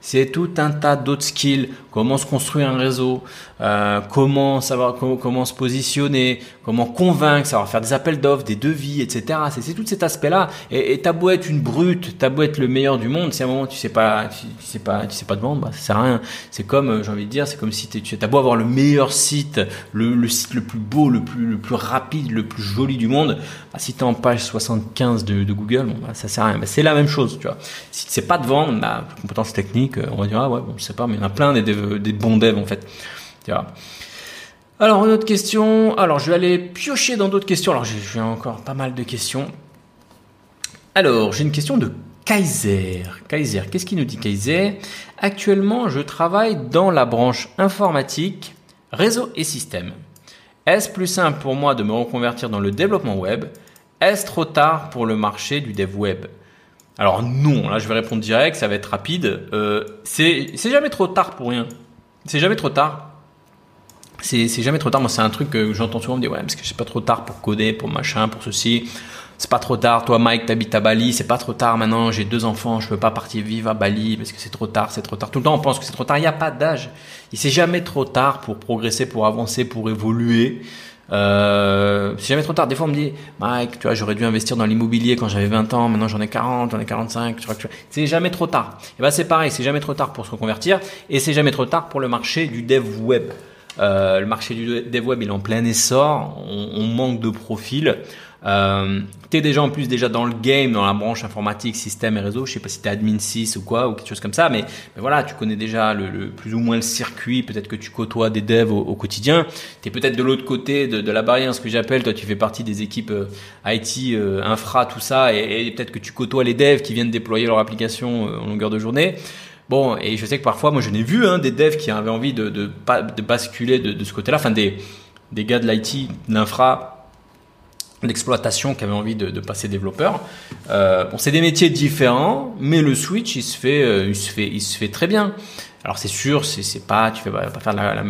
C'est tout un tas d'autres skills, comment se construire un réseau, euh, comment savoir comment, se positionner, comment convaincre, savoir faire des appels d'offres, des devis, etc. C'est tout cet aspect-là. Et t'as beau être une brute, t'as beau être le meilleur du monde, si à un moment tu sais pas, tu, sais pas, tu sais pas de vendre, bah, ça sert à rien. C'est comme, euh, j'ai envie de dire, c'est comme si tu as beau avoir le meilleur site, le, le, site le plus beau, le plus, le plus rapide, le plus joli du monde, bah, si t'es en page 75 de, Google, bon, bah, ça sert à rien. Bah, c'est la même chose, tu vois. Si tu sais pas de vendre, bah, compétences techniques, on va dire, ah ouais, bon, je sais pas, mais il y en a plein des, bons devs en fait. Alors, une autre question. Alors, je vais aller piocher dans d'autres questions. Alors, j'ai encore pas mal de questions. Alors, j'ai une question de Kaiser. Kaiser, qu'est-ce qu'il nous dit Kaiser? Actuellement, je travaille dans la branche informatique, réseau et système. Est-ce plus simple pour moi de me reconvertir dans le développement web? Est-ce trop tard pour le marché du dev web? Alors non, là je vais répondre direct, ça va être rapide. Euh, c'est jamais trop tard pour rien. C'est jamais trop tard c'est jamais trop tard. Moi, c'est un truc que j'entends souvent me dire, ouais, parce que c'est pas trop tard pour coder, pour machin, pour ceci. C'est pas trop tard. Toi, Mike, t'habites à Bali. C'est pas trop tard maintenant. J'ai deux enfants. Je peux pas partir vivre à Bali parce que c'est trop tard. C'est trop tard. Tout le temps, on pense que c'est trop tard. Il n'y a pas d'âge. Il c'est jamais trop tard pour progresser, pour avancer, pour évoluer. Euh, c'est jamais trop tard. Des fois, on me dit, Mike, tu vois, j'aurais dû investir dans l'immobilier quand j'avais 20 ans. Maintenant, j'en ai 40, j'en ai 45. Tu vois, c'est jamais trop tard. Et ben, c'est pareil. C'est jamais trop tard pour se reconvertir et c'est jamais trop tard pour le marché du dev web. Euh, le marché du dev web il est en plein essor, on, manque de profils. Euh, tu es déjà en plus déjà dans le game, dans la branche informatique, système et réseau. Je sais pas si tu es admin 6 ou quoi, ou quelque chose comme ça, mais, voilà, tu connais déjà le, plus ou moins le circuit. Peut-être que tu côtoies des devs au, quotidien. Tu es peut-être de l'autre côté de, la barrière, ce que j'appelle. Toi, tu fais partie des équipes euh, IT, euh, infra, tout ça, et, et peut-être que tu côtoies les devs qui viennent déployer leur application en longueur de journée. Bon, et je sais que parfois, moi, je n'ai vu hein, des devs qui avaient envie de, de, de basculer de, de ce côté-là, enfin des, des gars de l'IT, l'infra, l'exploitation qui avaient envie de, passer développeur. Euh, bon, c'est des métiers différents, mais le switch, il se fait, euh, il se fait, il se fait très bien. Alors c'est sûr, c'est, pas, tu fais pas, faire la, la,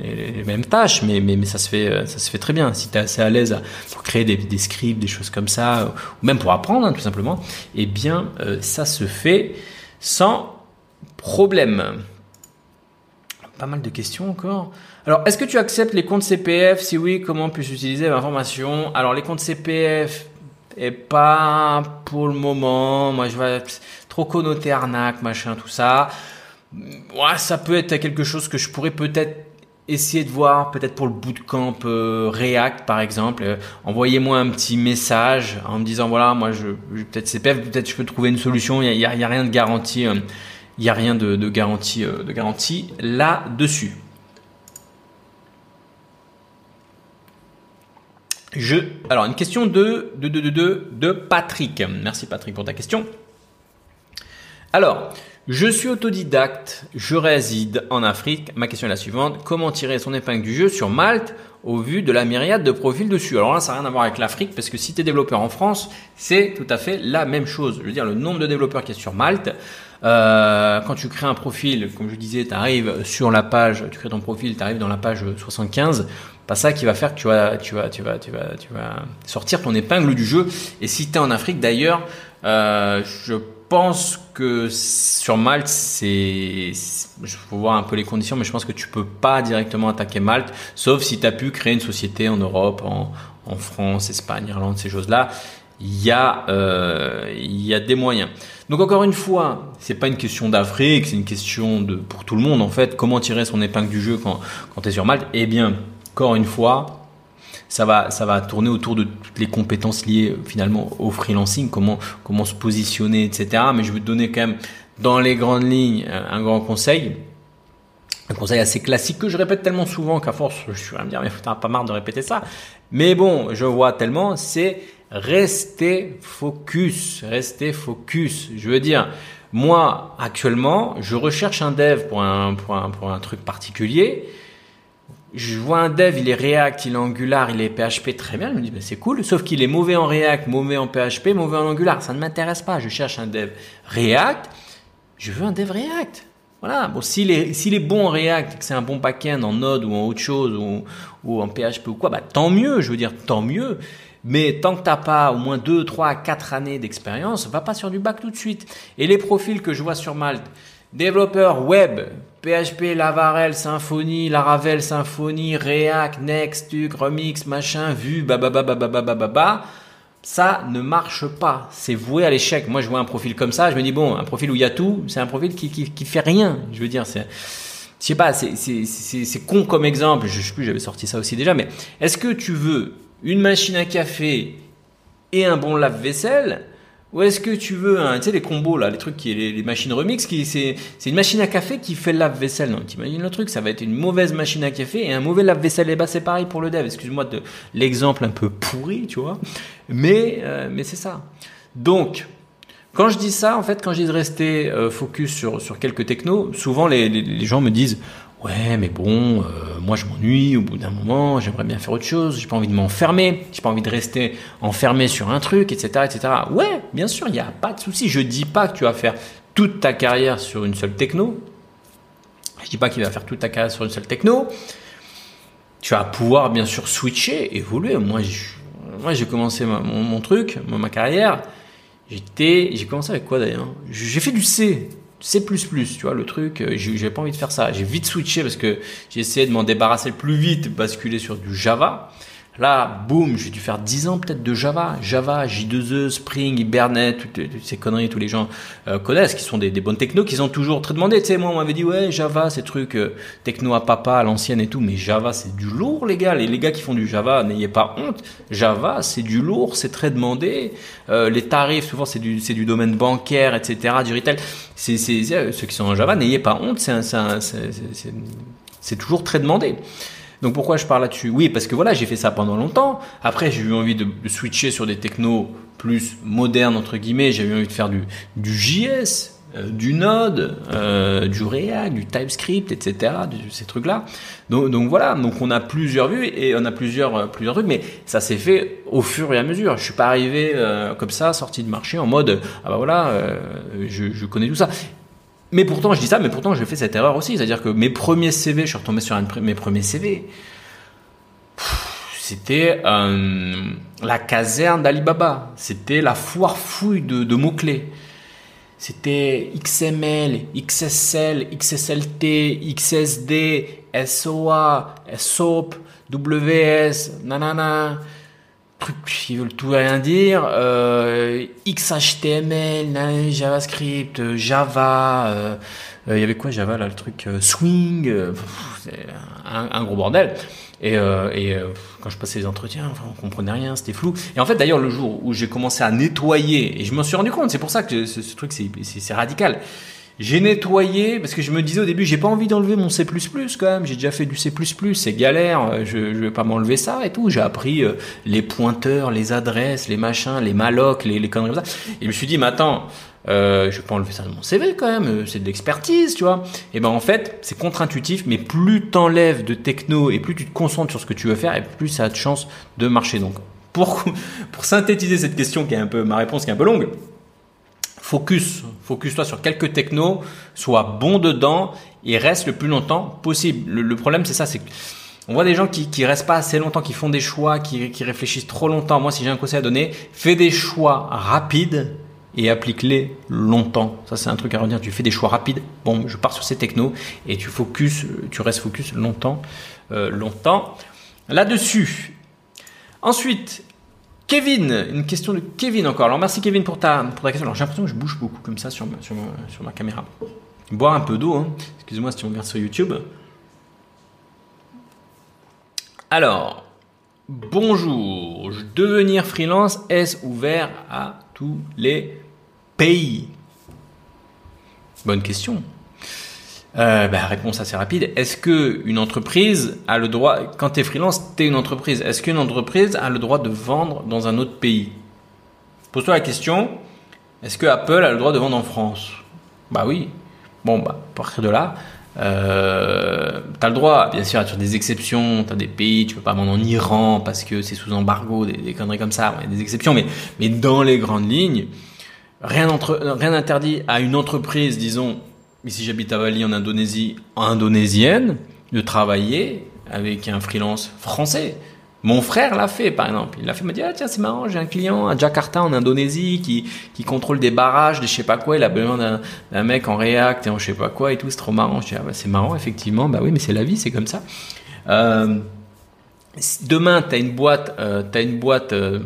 les, mêmes tâches, mais, mais, mais ça se fait, ça se fait très bien. Si tu es assez à l'aise pour créer des, scripts, des choses comme ça, ou même pour apprendre, hein, tout simplement, eh bien, euh, ça se fait sans Problème. Pas mal de questions encore. Alors, est-ce que tu acceptes les comptes CPF Si oui, comment puis-je utiliser l'information Alors, les comptes CPF, et pas pour le moment. Moi, je vais trop connoter arnaque, machin, tout ça. Ouais, ça peut être quelque chose que je pourrais peut-être essayer de voir, peut-être pour le bootcamp euh, React, par exemple. Euh, envoyez-moi un petit message en me disant, voilà, moi, je, peut-être CPF, peut-être je peux trouver une solution. Il n'y a, rien de garanti. Euh, il a rien de garantie là-dessus. Je, alors, une question de, de, de, de, de Patrick. Merci Patrick pour ta question. Alors, je suis autodidacte, je réside en Afrique. Ma question est la suivante. Comment tirer son épingle du jeu sur Malte au vu de la myriade de profils dessus? Alors là, ça n'a rien à voir avec l'Afrique parce que si tu es développeur en France, c'est tout à fait la même chose. Je veux dire, le nombre de développeurs qui est sur Malte, Euh, quand tu crées un profil, comme je disais, tu arrives sur la page, tu crées ton profil, tu arrives dans la page 75, pas ça qui va faire que tu vas, tu vas, tu vas, tu vas, tu vas sortir ton épingle du jeu. Et si tu es en Afrique d'ailleurs, euh, je pense que sur Malte, c'est, je faut voir un peu les conditions, mais je pense que tu peux pas directement attaquer Malte, sauf si tu as pu créer une société en Europe, en, en France, Espagne, Irlande, ces choses-là il y a euh, il y a des moyens. Donc encore une fois, c'est pas une question d'Afrique, c'est une question de pour tout le monde en fait. Comment tirer son épingle du jeu quand quand tu es sur Malte? Eh bien, encore une fois, ça va ça va tourner autour de toutes les compétences liées finalement au freelancing, comment comment se positionner, etc. Mais je vais te donner quand même dans les grandes lignes un grand conseil. Un conseil assez classique que je répète tellement souvent qu'à force, je suis à me dire, mais t'as pas marre de répéter ça. Mais bon, je vois tellement, c'est restez focus, restez focus. Je veux dire, moi, actuellement, je recherche un dev pour un, pour un, pour un truc particulier. Je vois un dev, il est React, il est Angular, il est PHP, très bien. Je me dis, ben, c'est cool. Sauf qu'il est mauvais en React, mauvais en PHP, mauvais en Angular. Ça ne m'intéresse pas. Je cherche un dev React. Je veux un dev React. Voilà. Bon, s'il est, s'il est bon en React, que c'est un bon backend en Node ou en autre chose ou, ou en PHP ou quoi, bah, tant mieux. Je veux dire, tant mieux. Mais tant que t'as pas au moins 2, 3, 4 années d'expérience, va pas sur du bac tout de suite. Et les profils que je vois sur Malte, développeur web, PHP, Laravel, Symfony, Laravel, Symfony, React, Next, Remix, machin, Vue, babababababababa, ça ne marche pas. C'est voué à l'échec. Moi, je vois un profil comme ça, je me dis bon, un profil où il y a tout, c'est un profil qui, qui, fait rien. Je veux dire, c'est je sais pas, c'est con comme exemple, je sais plus, j'avais sorti ça aussi déjà, mais est-ce que tu veux une machine à café et un bon lave-vaisselle ou est-ce que tu veux, un, tu sais, les combos, là, les trucs qui, les, les machines remix, qui, c'est, c'est une machine à café qui fait le lave-vaisselle. Non, t'imagines le truc, ça va être une mauvaise machine à café et un mauvais lave-vaisselle. Et bah, c'est pareil pour le dev. Excuse-moi de l'exemple un peu pourri, tu vois. Mais, euh, mais c'est ça. Donc, quand je dis ça, en fait, quand je dis de rester euh, focus sur, sur quelques technos, souvent les, les gens me disent, ouais mais bon euh, moi je m'ennuie au bout d'un moment j'aimerais bien faire autre chose j'ai pas envie de m'enfermer j'ai pas envie de rester enfermé sur un truc etc etc ouais bien sûr il n'y a pas de souci je dis pas que tu vas faire toute ta carrière sur une seule techno. Je dis pas qu'il va faire toute ta carrière sur une seule techno. Tu vas pouvoir bien sûr switcher évoluer. Moi j'ai commencé mon, mon, truc ma carrière. J'étais j'ai commencé avec quoi d'ailleurs? J'ai fait du C C++, tu vois, le truc, euh, j'ai pas envie de faire ça. J'ai vite switché parce que j'ai essayé de m'en débarrasser le plus vite, basculer sur du Java. Là, boum, j'ai dû faire 10 ans peut-être de Java. Java, J2E, Spring, Hibernate, toutes, ces conneries, tous les gens euh, connaissent, qui sont des, bonnes technos, qui ont toujours très demandé. Tu sais, moi, on m'avait dit, ouais, Java, ces trucs euh, techno à papa, à l'ancienne et tout, mais Java, c'est du lourd, les gars. Et les gars qui font du Java, n'ayez pas honte. Java, c'est du lourd, c'est très demandé. Euh, les tarifs, souvent, c'est du, domaine bancaire, etc., du retail. C'est, ceux qui sont en Java, n'ayez pas honte, c'est, c'est toujours très demandé. Donc pourquoi je parle là-dessus? Oui, parce que voilà, j'ai fait ça pendant longtemps. Après, j'ai eu envie de, switcher sur des technos plus modernes entre guillemets. J'ai eu envie de faire du, du JS, euh, du Node, euh, du React, du TypeScript, etc. ces trucs-là. Donc, voilà, donc on a plusieurs vues et on a plusieurs euh, plusieurs trucs, mais ça s'est fait au fur et à mesure. Je suis pas arrivé comme ça, sorti de marché en mode ah bah voilà, je connais tout ça. Mais pourtant, je dis ça, mais pourtant, j'ai fait cette erreur aussi. C'est-à-dire que mes premiers CV, je suis retombé sur mes premiers CV. C'était euh, la caserne d'Alibaba. C'était la foire fouille de, de mots-clés. C'était XML, XSL, XSLT, XSD, SOA, SOAP, WS, nanana trucs qui veulent tout rien dire, euh, XHTML, JavaScript, Java, euh, euh, il y avait quoi Java là, le truc euh, Swing, c'est un, gros bordel. Et, et quand je passais les entretiens, enfin, on comprenait rien, c'était flou. Et en fait, d'ailleurs, le jour où j'ai commencé à nettoyer, et je m'en suis rendu compte, c'est pour ça que ce truc, c'est radical. J'ai nettoyé parce que je me disais au début, j'ai pas envie d'enlever mon C++ quand même. J'ai déjà fait du C++, c'est galère. Je, je vais pas m'enlever ça et tout. J'ai appris euh, les pointeurs, les adresses, les machins, les mallocs, les, les conneries comme ça. Et je me suis dit, mais attends, euh, je vais pas enlever ça de mon CV quand même. Euh, c'est de l'expertise, tu vois. Et ben en fait, c'est contre-intuitif, mais plus t'enlèves de techno et plus tu te concentres sur ce que tu veux faire, et plus ça a de chance de marcher. Donc, pour pour synthétiser cette question qui est un peu ma réponse qui est un peu longue focus, focus-toi sur quelques technos, sois bon dedans et reste le plus longtemps possible. Le, problème, c'est ça, c'est on voit des gens qui, qui restent pas assez longtemps, qui font des choix, qui, qui réfléchissent trop longtemps. Moi, si j'ai un conseil à donner, fais des choix rapides et applique-les longtemps. Ça, c'est un truc à redire. Tu fais des choix rapides. Bon, je pars sur ces technos et tu focus, tu restes focus longtemps, euh, longtemps là-dessus. Ensuite, Kevin, une question de Kevin encore. Alors merci Kevin pour ta, pour ta question. Alors j'ai l'impression que je bouge beaucoup comme ça sur ma, sur sur ma caméra. Boire un peu d'eau, hein. excusez-moi si on regarde sur YouTube. Alors, bonjour, devenir freelance, est-ce ouvert à tous les pays? Bonne question. Euh, bah, réponse assez rapide. Est-ce que une entreprise a le droit, quand tu es freelance, tu es une entreprise, est-ce qu'une entreprise a le droit de vendre dans un autre pays? Pose-toi la question, est-ce que Apple a le droit de vendre en France? Bah oui. Bon, bah, à partir de là, euh, tu as le droit, bien sûr, sur des exceptions, tu as des pays, tu peux pas vendre en Iran parce que c'est sous embargo, des, conneries comme ça, des exceptions, mais, mais dans les grandes lignes, rien, rien n'interdit à une entreprise, disons, ici j'habite à Bali en Indonésie, indonésienne, de travailler avec un freelance français. Mon frère l'a fait, par exemple. Il l'a fait, il m'a dit, ah, tiens, c'est marrant, j'ai un client à Jakarta, en Indonésie, qui, qui contrôle des barrages, des je sais pas quoi, il a besoin d'un mec en React et en je sais pas quoi et tout, c'est trop marrant. Je dis, ah, bah, c'est marrant, effectivement, bah oui, mais c'est la vie, c'est comme ça. Euh, demain, tu une boîte, euh, une boîte, euh,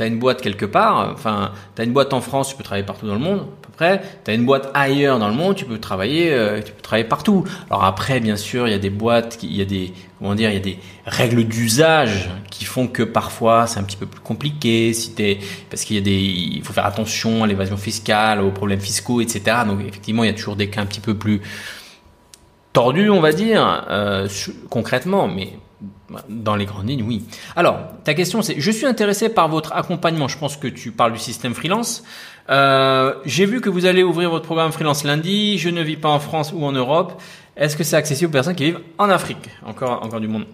as une boîte quelque part, enfin, tu as une boîte en France, tu peux travailler partout dans le monde, après, tu as une boîte ailleurs dans le monde, tu peux travailler, euh, tu peux travailler partout. Alors après, bien sûr, il y a des boîtes, il y a des, comment dire, il y a des règles d'usage qui font que parfois c'est un petit peu plus compliqué. Si parce qu'il y a des, il faut faire attention à l'évasion fiscale, aux problèmes fiscaux, etc. Donc effectivement, il y a toujours des cas un petit peu plus tordus, on va dire, euh, concrètement, mais dans les grandes lignes, oui. Alors, ta question c'est, je suis intéressé par votre accompagnement. Je pense que tu parles du système freelance. Euh, j'ai vu que vous allez ouvrir votre programme freelance lundi. Je ne vis pas en France ou en Europe. Est-ce que c'est accessible aux personnes qui vivent en Afrique Encore, encore du monde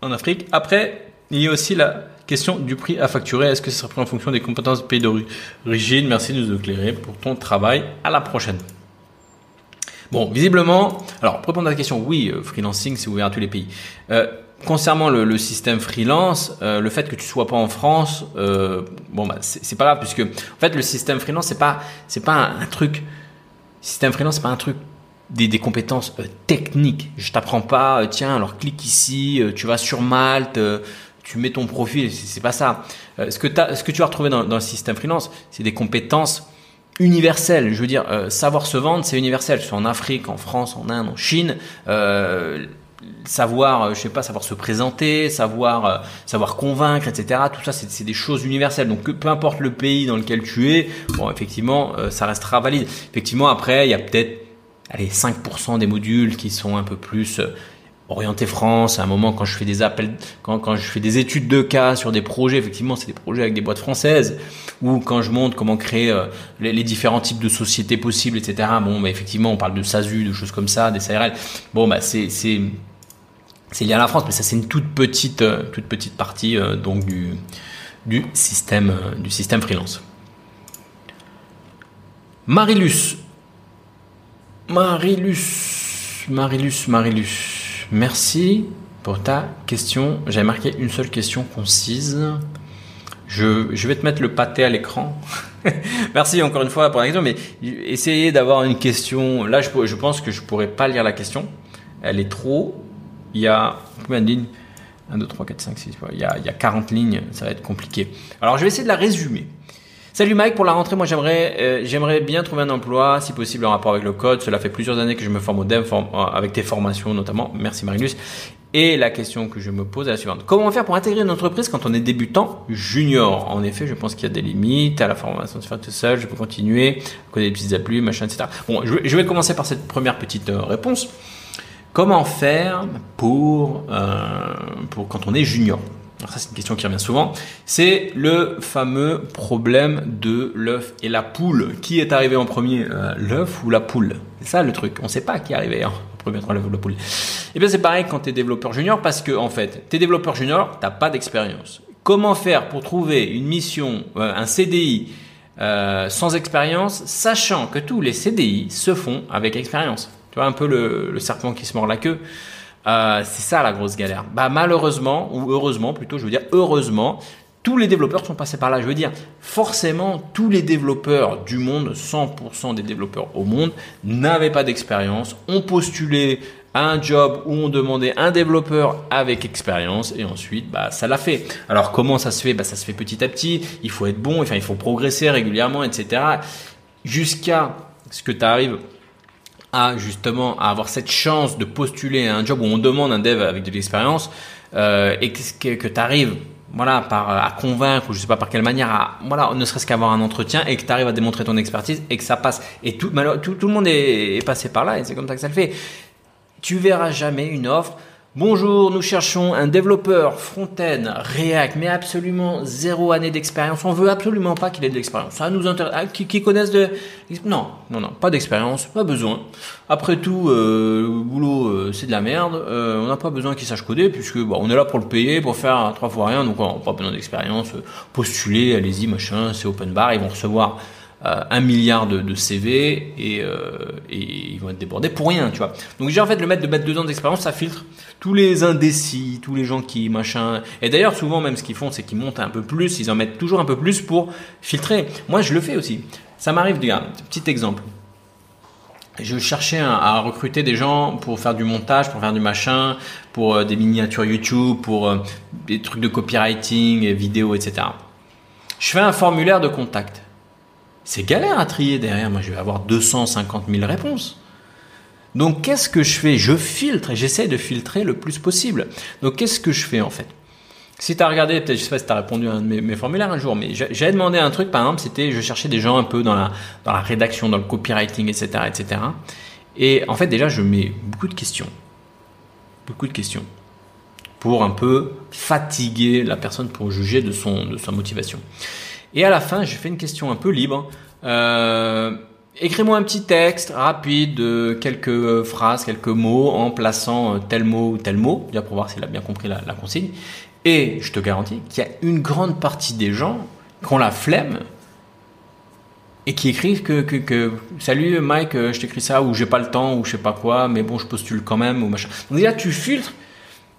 en Afrique? Après, il y a aussi la question du prix à facturer. Est-ce que ce sera pris en fonction des compétences du pays d'origine? Merci de nous éclairer pour ton travail. À la prochaine. Bon, visiblement, alors pour répondre à la question, oui, euh, freelancing, c'est ouvert à tous les pays. Euh, concernant le, système freelance, euh, le fait que tu sois pas en France, euh, bon bah c'est pas grave puisque en fait le système freelance c'est pas c'est pas un, truc système freelance c'est pas un truc des, compétences euh, techniques. Je t'apprends pas tiens alors clique ici, tu vas sur Malte, tu mets ton profil, c'est pas ça. ce que ce que tu vas retrouver dans, le système freelance, c'est des compétences universelles. Je veux dire savoir se vendre c'est universel, soit en Afrique, en France, en Inde, en Chine savoir, euh, je sais pas, savoir se présenter, savoir, euh, savoir convaincre, etc. Tout ça, c'est des choses universelles. Donc, peu importe le pays dans lequel tu es, bon, effectivement, euh, ça restera valide. Effectivement, après, il y a peut-être, allez, 5% des modules qui sont un peu plus orientés France. À un moment, quand je fais des appels, quand, quand je fais des études de cas sur des projets, effectivement, c'est des projets avec des boîtes françaises. Ou quand je montre comment créer les, différents types de sociétés possibles, etc. Bon, bah, effectivement, on parle de SASU, de choses comme ça, des SARL. Bon, bah, c'est, c'est, c'est lié à la France, mais ça c'est une toute petite, euh, toute petite partie euh, donc du, du, système, euh, du système freelance. Marilus. Marilus. Marilus, Marilus. Merci pour ta question. J'avais marqué une seule question concise. Je, je vais te mettre le pâté à l'écran. Merci encore une fois pour la question, mais essayez d'avoir une question. Là, je, je pense que je pourrais pas lire la question. Elle est trop il y a combien de lignes? 1, 2, 3, 4, 5, 6. Il y, a, il y a 40 lignes, ça va être compliqué. Alors je vais essayer de la résumer. Salut Mike, pour la rentrée, moi j'aimerais euh, j'aimerais bien trouver un emploi, si possible en rapport avec le code. Cela fait plusieurs années que je me forme au dev, euh, avec tes formations notamment. Merci Marinus. Et la question que je me pose est la suivante. Comment faire pour intégrer une entreprise quand on est débutant junior? En effet, je pense qu'il y a des limites à la formation de faire tout seul. Je peux continuer, coder des petites applis, machin, etc. Bon, je vais commencer par cette première petite euh, réponse. Comment faire pour, euh, pour quand on est junior? Alors ça c'est une question qui revient souvent. C'est le fameux problème de l'œuf et la poule. Qui est arrivé en premier, euh, l'œuf ou la poule? C'est ça le truc. On ne sait pas qui est arrivé en premier l'œuf ou la poule. Et eh bien c'est pareil quand tu développeur junior parce que en fait, tu es développeur junior, tu pas d'expérience. Comment faire pour trouver une mission, euh, un CDI sans expérience, sachant que tous les CDI se font avec expérience? Tu vois un peu le, serpent qui se mord la queue. Euh, c'est ça la grosse galère. Bah malheureusement ou heureusement plutôt, je veux dire heureusement, tous les développeurs sont passés par là. Je veux dire, forcément, tous les développeurs du monde, 100% des développeurs au monde, n'avaient pas d'expérience, ont postulé un job où on demandait un développeur avec expérience et ensuite bah ça l'a fait. Alors comment ça se fait? Bah ça se fait petit à petit. Il faut être bon, il faut progresser régulièrement, etc. Jusqu'à ce que tu arrives à justement à avoir cette chance de postuler à un job où on demande un dev avec de l'expérience euh, et que, que tu arrives voilà par à convaincre ou je sais pas par quelle manière à voilà ne serait-ce qu'avoir un entretien et que tu arrives à démontrer ton expertise et que ça passe et tout tout, tout le monde est, est passé par là et c'est comme ça que ça le fait tu verras jamais une offre. Bonjour, nous cherchons un développeur front-end React, mais absolument zéro année d'expérience. On veut absolument pas qu'il ait de l'expérience. Ça nous intéresse. Ah, qui, connaissent de non, non, non, pas d'expérience, pas besoin. Après tout, euh, le boulot euh, c'est de la merde. Euh, on n'a pas besoin qu'il sache coder puisque bon, on est là pour le payer, pour faire trois fois rien. Donc on n'a pas besoin d'expérience. Postuler, allez-y, machin, c'est open bar. Ils vont recevoir euh, un milliard de, CV euh, et, ils vont être débordés pour rien, tu vois. Donc j'ai en fait le mettre de mettre deux ans d'expérience, ça filtre tous les indécis, tous les gens qui machin. Et d'ailleurs souvent même ce qu'ils font, c'est qu'ils montent un peu plus, ils en mettent toujours un peu plus pour filtrer. Moi je le fais aussi. Ça m'arrive, regarde, petit exemple. Je cherchais à recruter des gens pour faire du montage, pour faire du machin, pour euh, des miniatures YouTube, pour des trucs de copywriting, vidéo, etc. Je fais un formulaire de contact c'est galère à trier derrière. Moi, je vais avoir 250 000 réponses. Donc, qu'est-ce que je fais? Je filtre et j'essaie de filtrer le plus possible. Donc, qu'est-ce que je fais en fait? Si tu as regardé, peut-être, je sais pas si tu as répondu à un de mes, formulaires un jour, mais j'avais demandé un truc, par exemple, c'était je cherchais des gens un peu dans la, dans la rédaction, dans le copywriting, etc., etc. Et en fait, déjà, je mets beaucoup de questions. Beaucoup de questions. Pour un peu fatiguer la personne pour juger de, son, de sa motivation. Et à la fin, j'ai fait une question un peu libre. Euh, Écris-moi un petit texte rapide de quelques phrases, quelques mots en plaçant euh, tel mot ou tel mot, déjà pour voir s'il a bien compris la, consigne. Et je te garantis qu'il y a une grande partie des gens qui ont la flemme et qui écrivent que, que, que salut Mike, euh, je t'écris ça ou j'ai pas le temps ou je sais pas quoi, mais bon je postule quand même ou machin. Donc déjà tu filtres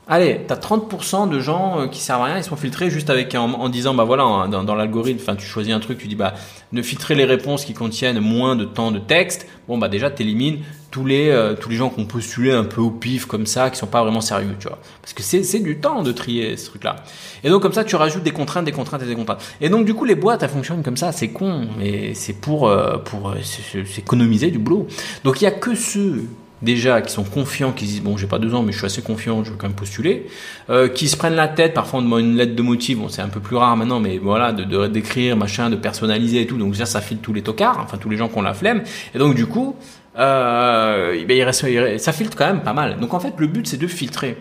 Allez, tu as 30% de gens euh, qui servent à rien, ils sont filtrés juste en, disant bah voilà dans, dans l'algorithme, enfin tu choisis un truc, tu dis bah ne filtrer les réponses qui contiennent moins de temps de texte. Bon bah déjà t'élimines tous les euh, tous les gens qui ont postulé un peu au pif comme ça, qui sont pas vraiment sérieux, tu vois. Parce que c'est du temps de trier ce truc là. Et donc comme ça tu rajoutes des contraintes, des contraintes et des contraintes. Et donc du coup les boîtes elles fonctionnent comme ça, c'est con, mais c'est pour euh, pour s'économiser du boulot. Donc il y a que ceux déjà qui sont confiants, qui disent bon j'ai pas deux ans mais je suis assez confiant, je veux quand même postuler, euh, qui se prennent la tête, parfois on demande une lettre de motif, bon c'est un peu plus rare maintenant mais voilà de d'écrire machin, de personnaliser et tout, donc ça ça file tous les tocards, enfin tous les gens qui ont la flemme et donc du coup euh, ben, il reste, ça filtre quand même pas mal. Donc en fait le but c'est de filtrer.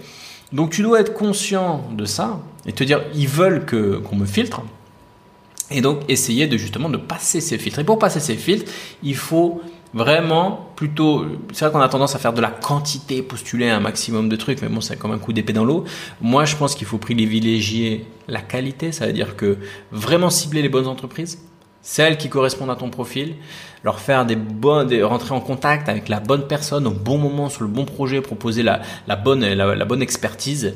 Donc tu dois être conscient de ça et te dire ils veulent que qu'on me filtre. Et donc essayer de justement de passer ces filtres. Et pour passer ces filtres, il faut Vraiment, plutôt, c'est vrai qu'on a tendance à faire de la quantité, postuler un maximum de trucs, mais bon, c'est comme un coup d'épée dans l'eau. Moi, je pense qu'il faut privilégier la qualité, ça veut dire que vraiment cibler les bonnes entreprises, celles qui correspondent à ton profil, leur faire des bonnes, rentrer en contact avec la bonne personne au bon moment sur le bon projet, proposer la bonne, la bonne expertise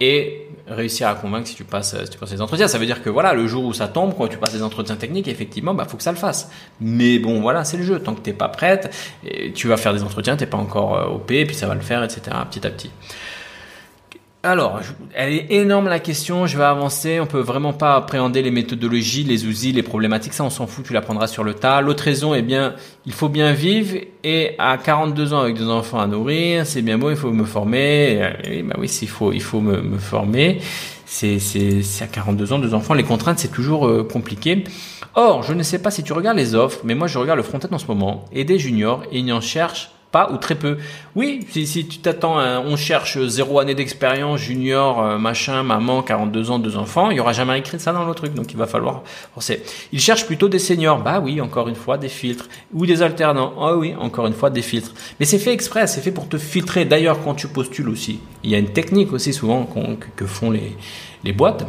et réussir à convaincre si tu passes si tu passes les entretiens. Ça veut dire que voilà le jour où ça tombe quand tu passes les entretiens techniques effectivement bah faut que ça le fasse. Mais bon voilà c'est le jeu. Tant que t'es pas prête tu vas faire des entretiens t'es pas encore euh, OP puis ça va le faire etc petit à petit alors, elle est énorme la question, je vais avancer, on peut vraiment pas appréhender les méthodologies, les outils, les problématiques, ça on s'en fout, tu l'apprendras sur le tas. L'autre raison, eh bien, il faut bien vivre et à 42 ans avec deux enfants à nourrir, c'est bien beau, il faut me former. Et, bah oui, s'il faut, il faut me, me former. C'est, c'est, c'est à 42 ans, deux enfants, les contraintes c'est toujours euh, compliqué. Or, je ne sais pas si tu regardes les offres, mais moi je regarde le front-end en ce moment et des juniors ils en cherchent pas ou très peu. Oui, si, tu t'attends, on cherche zéro année d'expérience, junior, euh, machin, maman, 42 ans, deux enfants, il y aura jamais écrit ça dans le truc, donc il va falloir forcer. Ils cherchent plutôt des seniors, bah oui, encore une fois des filtres, ou des alternants, ah oui, encore une fois des filtres. Mais c'est fait exprès, c'est fait pour te filtrer. D'ailleurs, quand tu postules aussi, il y a une technique aussi souvent que font les, les boîtes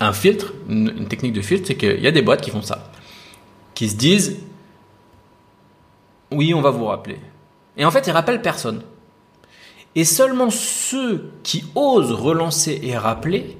un filtre, une, technique de filtre, c'est qu'il y a des boîtes qui font ça, qui se disent oui, on va vous rappeler. Et en fait, ils rappellent personne. Et seulement ceux qui osent relancer et rappeler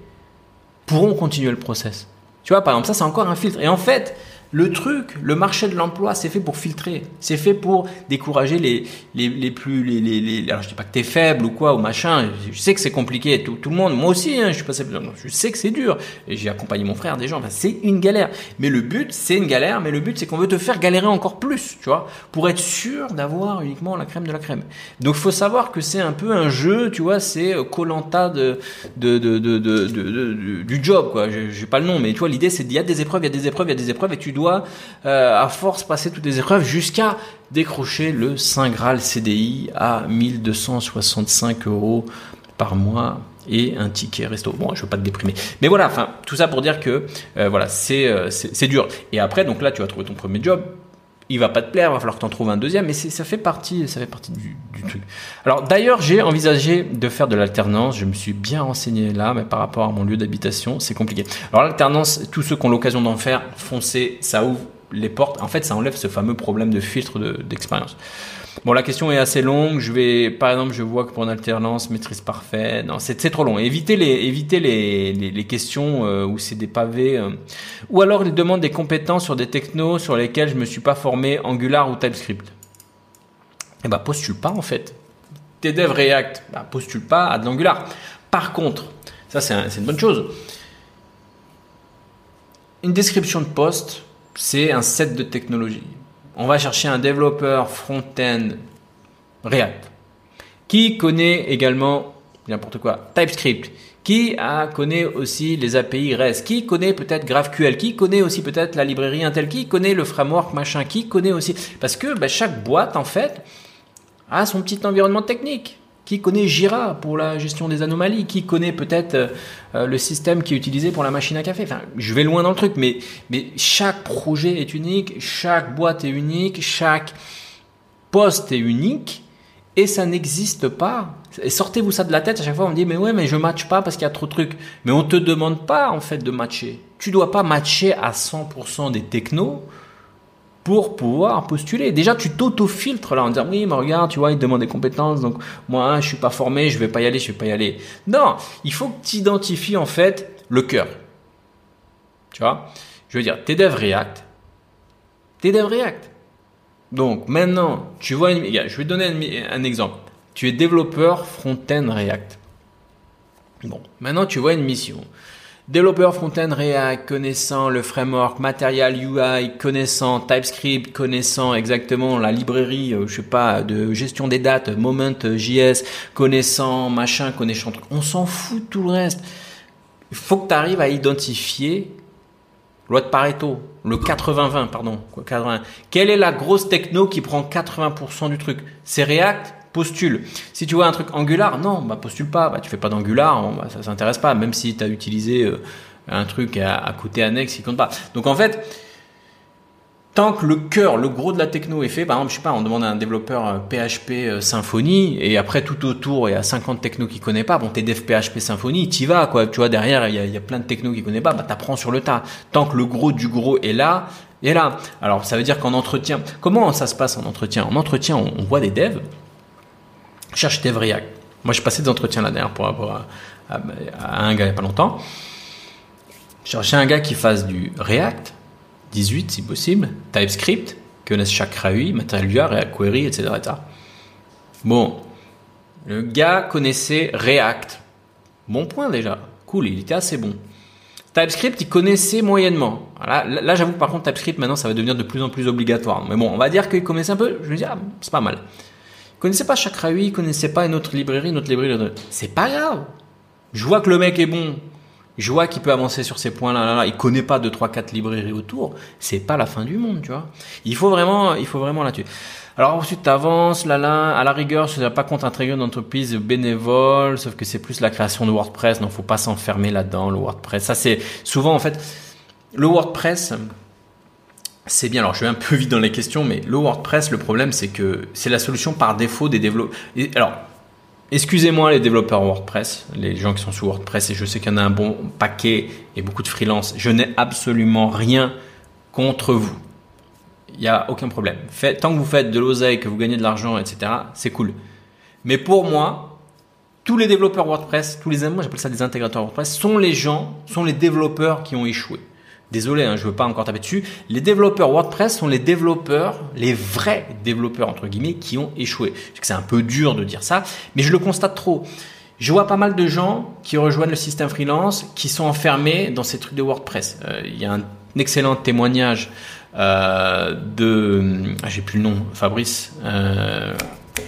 pourront continuer le process. Tu vois, par exemple, ça, c'est encore un filtre. Et en fait, le truc, le marché de l'emploi, c'est fait pour filtrer. C'est fait pour décourager les, les, les plus, les, les, les, alors je dis pas que t'es faible ou quoi, ou machin. Je sais que c'est compliqué. Tout, tout le monde, moi aussi, hein, je suis passé, je sais que c'est dur. J'ai accompagné mon frère, des gens. Enfin, c'est une galère. Mais le but, c'est une galère. Mais le but, c'est qu'on veut te faire galérer encore plus, tu vois, pour être sûr d'avoir uniquement la crème de la crème. Donc, faut savoir que c'est un peu un jeu, tu vois, c'est Colanta de, de, de, de, du job, quoi. J'ai pas le nom, mais tu vois, l'idée, c'est qu'il y a des épreuves, il y a des épreuves, il y a des épreuves, et tu dois euh, à force passer toutes les épreuves jusqu'à décrocher le Saint Graal CDI à 1265 euros par mois et un ticket resto. Bon, je veux pas te déprimer, mais voilà. Enfin, tout ça pour dire que euh, voilà, euh, c'est dur. Et après, donc là, tu vas trouver ton premier job il va pas te plaire, il va falloir que tu en trouves un deuxième, mais ça fait partie, ça fait partie du, truc. Alors d'ailleurs, j'ai envisagé de faire de l'alternance. Je me suis bien renseigné là, mais par rapport à mon lieu d'habitation, c'est compliqué. Alors l'alternance, tous ceux qui ont l'occasion d'en faire, foncez, ça ouvre les portes. En fait, ça enlève ce fameux problème de filtre d'expérience. Bon, la question est assez longue. Je vais, par exemple, je vois que pour une alternance, maîtrise parfaite, non, c'est trop long. Évitez les, évitez les, les, questions euh, où c'est des pavés. Euh. Ou alors, ils demandent des compétences sur des technos sur lesquels je me suis pas formé Angular ou TypeScript. Eh ben, postule pas en fait. T'es React, bah, postule pas à de l'Angular. Par contre, ça c'est une bonne chose. Une description de poste, c'est un set de technologies on va chercher un développeur front-end React qui connaît également n'importe quoi TypeScript qui connaît aussi les API REST, qui connaît peut-être GraphQL, qui connaît aussi peut-être la librairie Intel, qui connaît le framework machin, qui connaît aussi parce que bah, chaque boîte en fait a son petit environnement technique. Qui connaît Jira pour la gestion des anomalies? Qui connaît peut-être euh, euh, le système qui est utilisé pour la machine à café? Enfin, je vais loin dans le truc, mais, mais chaque projet est unique, chaque boîte est unique, chaque poste est unique, et ça n'existe pas. Et sortez-vous ça de la tête, à chaque fois on me dit, mais ouais, mais je matche pas parce qu'il y a trop de trucs. Mais on te demande pas, en fait, de matcher. Tu dois pas matcher à 100% des technos pour pouvoir postuler. Déjà, tu t'auto-filtres là en disant oui, mais regarde, tu vois, il demande des compétences, donc moi, je suis pas formé, je vais pas y aller, je vais pas y aller. Non, il faut que tu identifies en fait le cœur. Tu vois, je veux dire, t'es dev React, t'es dev React. Donc maintenant, tu vois, une, je vais te donner un exemple. Tu es développeur front-end React. Bon, maintenant tu vois une mission. Développeur front-end React, connaissant le framework Material UI, connaissant TypeScript, connaissant exactement la librairie, euh, je sais pas, de gestion des dates, Moment.js, connaissant machin, connaissant truc. On s'en fout de tout le reste. Il faut que tu arrives à identifier loi de Pareto, le 80-20, pardon, 80. Quelle est la grosse techno qui prend 80% du truc? C'est React postule. Si tu vois un truc Angular, non, bah postule pas, bah tu fais pas d'Angular, bah, ça s'intéresse pas, même si tu as utilisé euh, un truc à, côté annexe, il compte pas. Donc en fait, tant que le cœur, le gros de la techno est fait, par exemple, je sais pas, on demande à un développeur PHP euh, euh, Symfony et après tout autour, il y a 50 technos qu'il connaît pas. Bon, t'es dev PHP Symfony, t'y vas, quoi. Tu vois, derrière, il y a, plein de technos qu'il connaît pas, bah t'apprends sur le tas. Tant que le gros du gros est là, est là. Alors, ça veut dire qu'en entretien, comment ça se passe en entretien? En entretien, on voit des devs, cherche Dev React. Moi, je passais des entretiens là derrière pour avoir à, un gars il n'y a pas longtemps. Chercher un gars qui fasse du React, 18 si possible, TypeScript, qui connaisse chaque UI, Material UI, React Query, etc., Bon, le gars connaissait React. Bon point déjà. Cool, il était assez bon. TypeScript, il connaissait moyennement. Là, là j'avoue par contre, TypeScript, maintenant, ça va devenir de plus en plus obligatoire. Mais bon, on va dire qu'il connaissait un peu. Je me dis, ah, c'est pas mal connaissait pas chaque UI, il connaissait pas une autre librairie, une autre librairie. C'est pas grave. Je vois que le mec est bon. Je vois qu'il peut avancer sur ces points-là. Là, là. Il connaît pas deux, trois, quatre librairies autour. C'est pas la fin du monde, tu vois. Il faut vraiment, il faut vraiment là-dessus. Alors ensuite, tu avances, là, là, à la rigueur, je ne pas contre intégrer une entreprise bénévole, sauf que c'est plus la création de WordPress, donc faut pas s'enfermer là-dedans, le WordPress. Ça, c'est souvent, en fait, le WordPress, c'est bien. Alors, je vais un peu vite dans les questions, mais le WordPress, le problème, c'est que c'est la solution par défaut des développeurs. Alors, Excusez-moi les développeurs WordPress, les gens qui sont sous WordPress, et je sais qu'il y en a un bon paquet et beaucoup de freelance. Je n'ai absolument rien contre vous. Il n'y a aucun problème. tant que vous faites de l'oseille, que vous gagnez de l'argent, etc., c'est cool. Mais pour moi, tous les développeurs WordPress, tous les moi j'appelle ça des intégrateurs WordPress, sont les gens, sont les développeurs qui ont échoué. Désolé, hein, je ne veux pas encore taper dessus. Les développeurs WordPress sont les développeurs, les vrais développeurs entre guillemets, qui ont échoué. C'est un peu dur de dire ça, mais je le constate trop. Je vois pas mal de gens qui rejoignent le système freelance, qui sont enfermés dans ces trucs de WordPress. Euh, il y a un excellent témoignage euh, de, ah, j'ai plus le nom, Fabrice. Euh,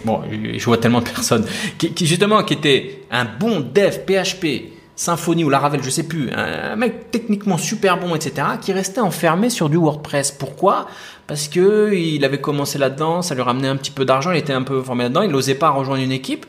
bon, je vois tellement de personnes qui, qui justement qui était un bon dev PHP Symfony ou Laravel, je sais plus, un, mec techniquement super bon, etc., qui restait enfermé sur du WordPress. Pourquoi? Parce que il avait commencé là-dedans, ça lui ramenait un petit peu d'argent, il était un peu formé là-dedans, il n'osait pas rejoindre une équipe,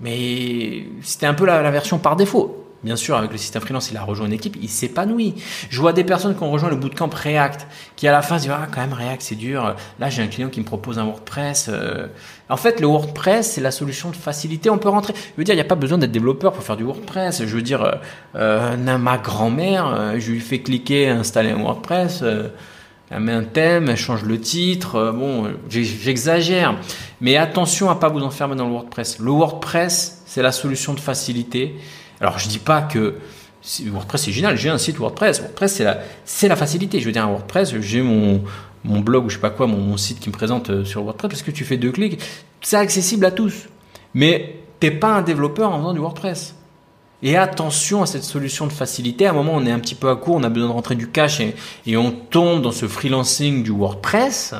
mais c'était un peu la version par défaut. Bien sûr, avec le système freelance, il a rejoint une équipe, il s'épanouit. Je vois des personnes qui ont rejoint le bootcamp React, qui à la fin se disent, ah, quand même, React, c'est dur. Là, j'ai un client qui me propose un WordPress. Euh. En fait, le WordPress, c'est la solution de facilité. On peut rentrer. Je veux dire, il n'y a pas besoin d'être développeur pour faire du WordPress. Je veux dire, euh, euh ma grand-mère, euh, je lui fais cliquer, installer un WordPress. elle met un thème, elle change le titre. bon, j'exagère. Mais attention à pas vous enfermer dans le WordPress. Le WordPress, c'est la solution de facilité. Alors je dis pas que WordPress c'est génial, j'ai un site WordPress. WordPress c'est la, facilité. Je veux dire, WordPress, j'ai mon, mon blog ou je sais pas quoi, mon, site qui me présente euh, sur WordPress parce que tu fais deux clics. C'est accessible à tous. Mais t'es pas un développeur en faisant du WordPress. Et attention à cette solution de facilité. À un moment, on est un petit peu à court, on a besoin de rentrer du cash et, et on tombe dans ce freelancing du WordPress.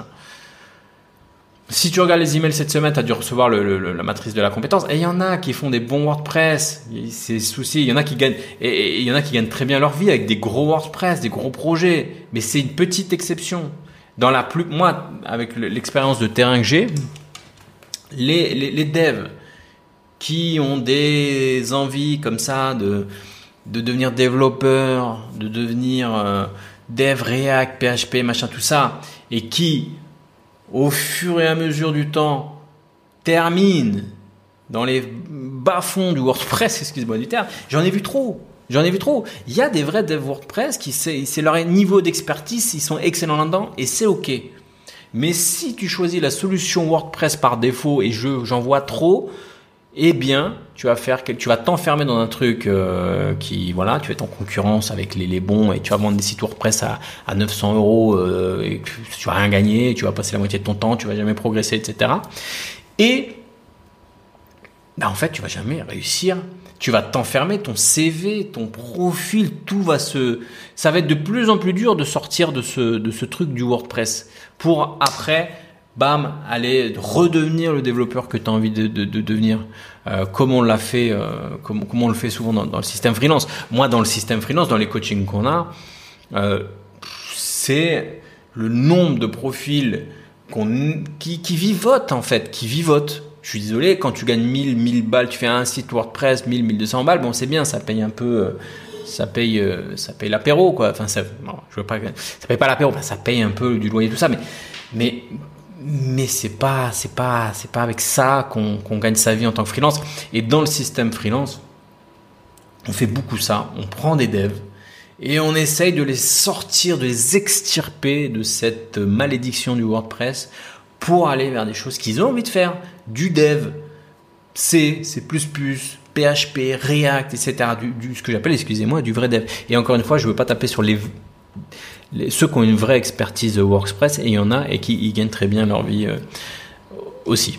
Si tu regardes les emails cette semaine, tu as dû recevoir la matrice de la compétence. Et il y en a qui font des bons WordPress. C'est souci. Il y en a qui gagnent, et il y en a qui gagnent très bien leur vie avec des gros WordPress, des gros projets. Mais c'est une petite exception. Dans la plus, moi, avec l'expérience de terrain que j'ai, les, devs qui ont des envies comme ça de, de devenir développeur, de devenir euh, dev React, PHP, machin, tout ça, et qui au fur et à mesure du temps, termine dans les bas-fonds du WordPress, excuse-moi du terme, j'en ai vu trop. J'en ai vu trop. Il y a des vrais devs WordPress qui, c'est leur niveau d'expertise, ils sont excellents là-dedans et c'est OK. Mais si tu choisis la solution WordPress par défaut et je, j'en vois trop, eh bien, tu vas faire, tu vas t'enfermer dans un truc euh, qui, voilà, tu es en concurrence avec les, les, bons et tu vas vendre des sites WordPress à, à 900 euros euh, et tu vas rien gagner, tu vas passer la moitié de ton temps, tu vas jamais progresser, etc. Et, ben, en fait, tu vas jamais réussir. Tu vas t'enfermer, ton CV, ton profil, tout va se, ça va être de plus en plus dur de sortir de ce, de ce truc du WordPress pour après bam, aller redevenir le développeur que tu as envie de, devenir, euh, comme on l'a fait, euh, comme, on le fait souvent dans, le système freelance. Moi, dans le système freelance, dans les coachings qu'on a, euh, c'est le nombre de profils qui, qui vivotent en fait, qui vivotent. Je suis désolé, quand tu gagnes 1000, 1000 balles, tu fais un site WordPress, 1000, 1200 balles, bon, c'est bien, ça paye un peu, ça paye, ça paye l'apéro, quoi. Enfin, ça, je veux pas, ça paye pas l'apéro, ça paye un peu du loyer, tout ça, mais, mais mais c'est pas c'est pas c'est pas avec ça qu'on gagne sa vie en tant que freelance. Et dans le système freelance on fait beaucoup ça. On prend des devs et on essaye de les sortir de les extirper de cette malédiction du WordPress pour aller vers des choses qu'ils ont envie de faire. Du dev C C++ PHP React etc du, du ce que j'appelle excusez-moi du vrai dev. Et encore une fois je veux pas taper sur les ceux qui ont une vraie expertise de WordPress, et il y en a, et qui y gagnent très bien leur vie euh, aussi.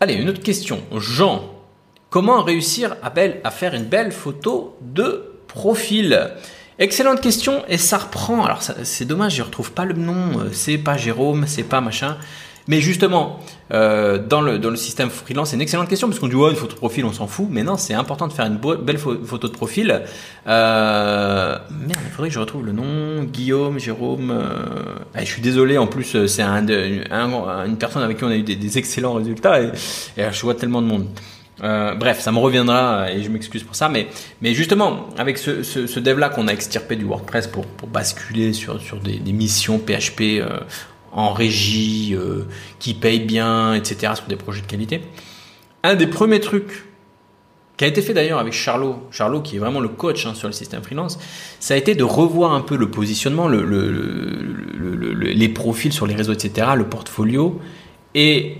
Allez, une autre question. Jean, comment réussir à, à faire une belle photo de profil? Excellente question, et ça reprend. Alors, c'est dommage, je ne retrouve pas le nom, euh, c'est pas Jérôme, c'est pas machin. Mais justement, euh, dans, le, système freelance, c'est une excellente question parce qu'on dit ouais, une photo de profil, on s'en fout. Mais non, c'est important de faire une belle photo de profil. Euh, merde, il faudrait que je retrouve le nom. Guillaume, Jérôme. Euh, eh, je suis désolé, en plus, c'est un, un, une personne avec qui on a eu des, excellents résultats et, je vois tellement de monde. Bref, ça me reviendra et je m'excuse pour ça, mais, justement, avec ce, ce, dev-là qu'on a extirpé du WordPress pour, basculer sur, des missions PHP en régie, euh, qui payent bien, etc., sur des projets de qualité. Un des premiers trucs qui a été fait d'ailleurs avec Charlot, Charlot qui est vraiment le coach hein, sur le système freelance, ça a été de revoir un peu le positionnement, le, les profils sur les réseaux, etc., le portfolio, et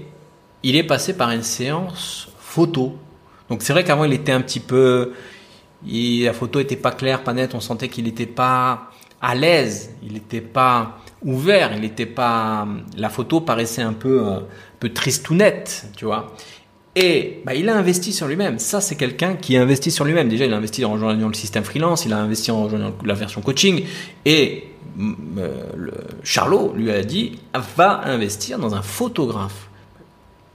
il est passé par une séance photo. Donc c'est vrai qu'avant il était un petit peu, la photo était pas claire, pas nette, on sentait qu'il n'était pas à l'aise, il n'était pas ouvert, il n'était pas, la photo paraissait un peu, un peu tristounette, tu vois. Et bah, il a investi sur lui-même. Ça, c'est quelqu'un qui investit sur lui-même. Déjà, il a investi en rejoignant le système freelance, il a investi en rejoignant la version coaching. Et mm, euh, Charlot lui a dit va investir dans un photographe.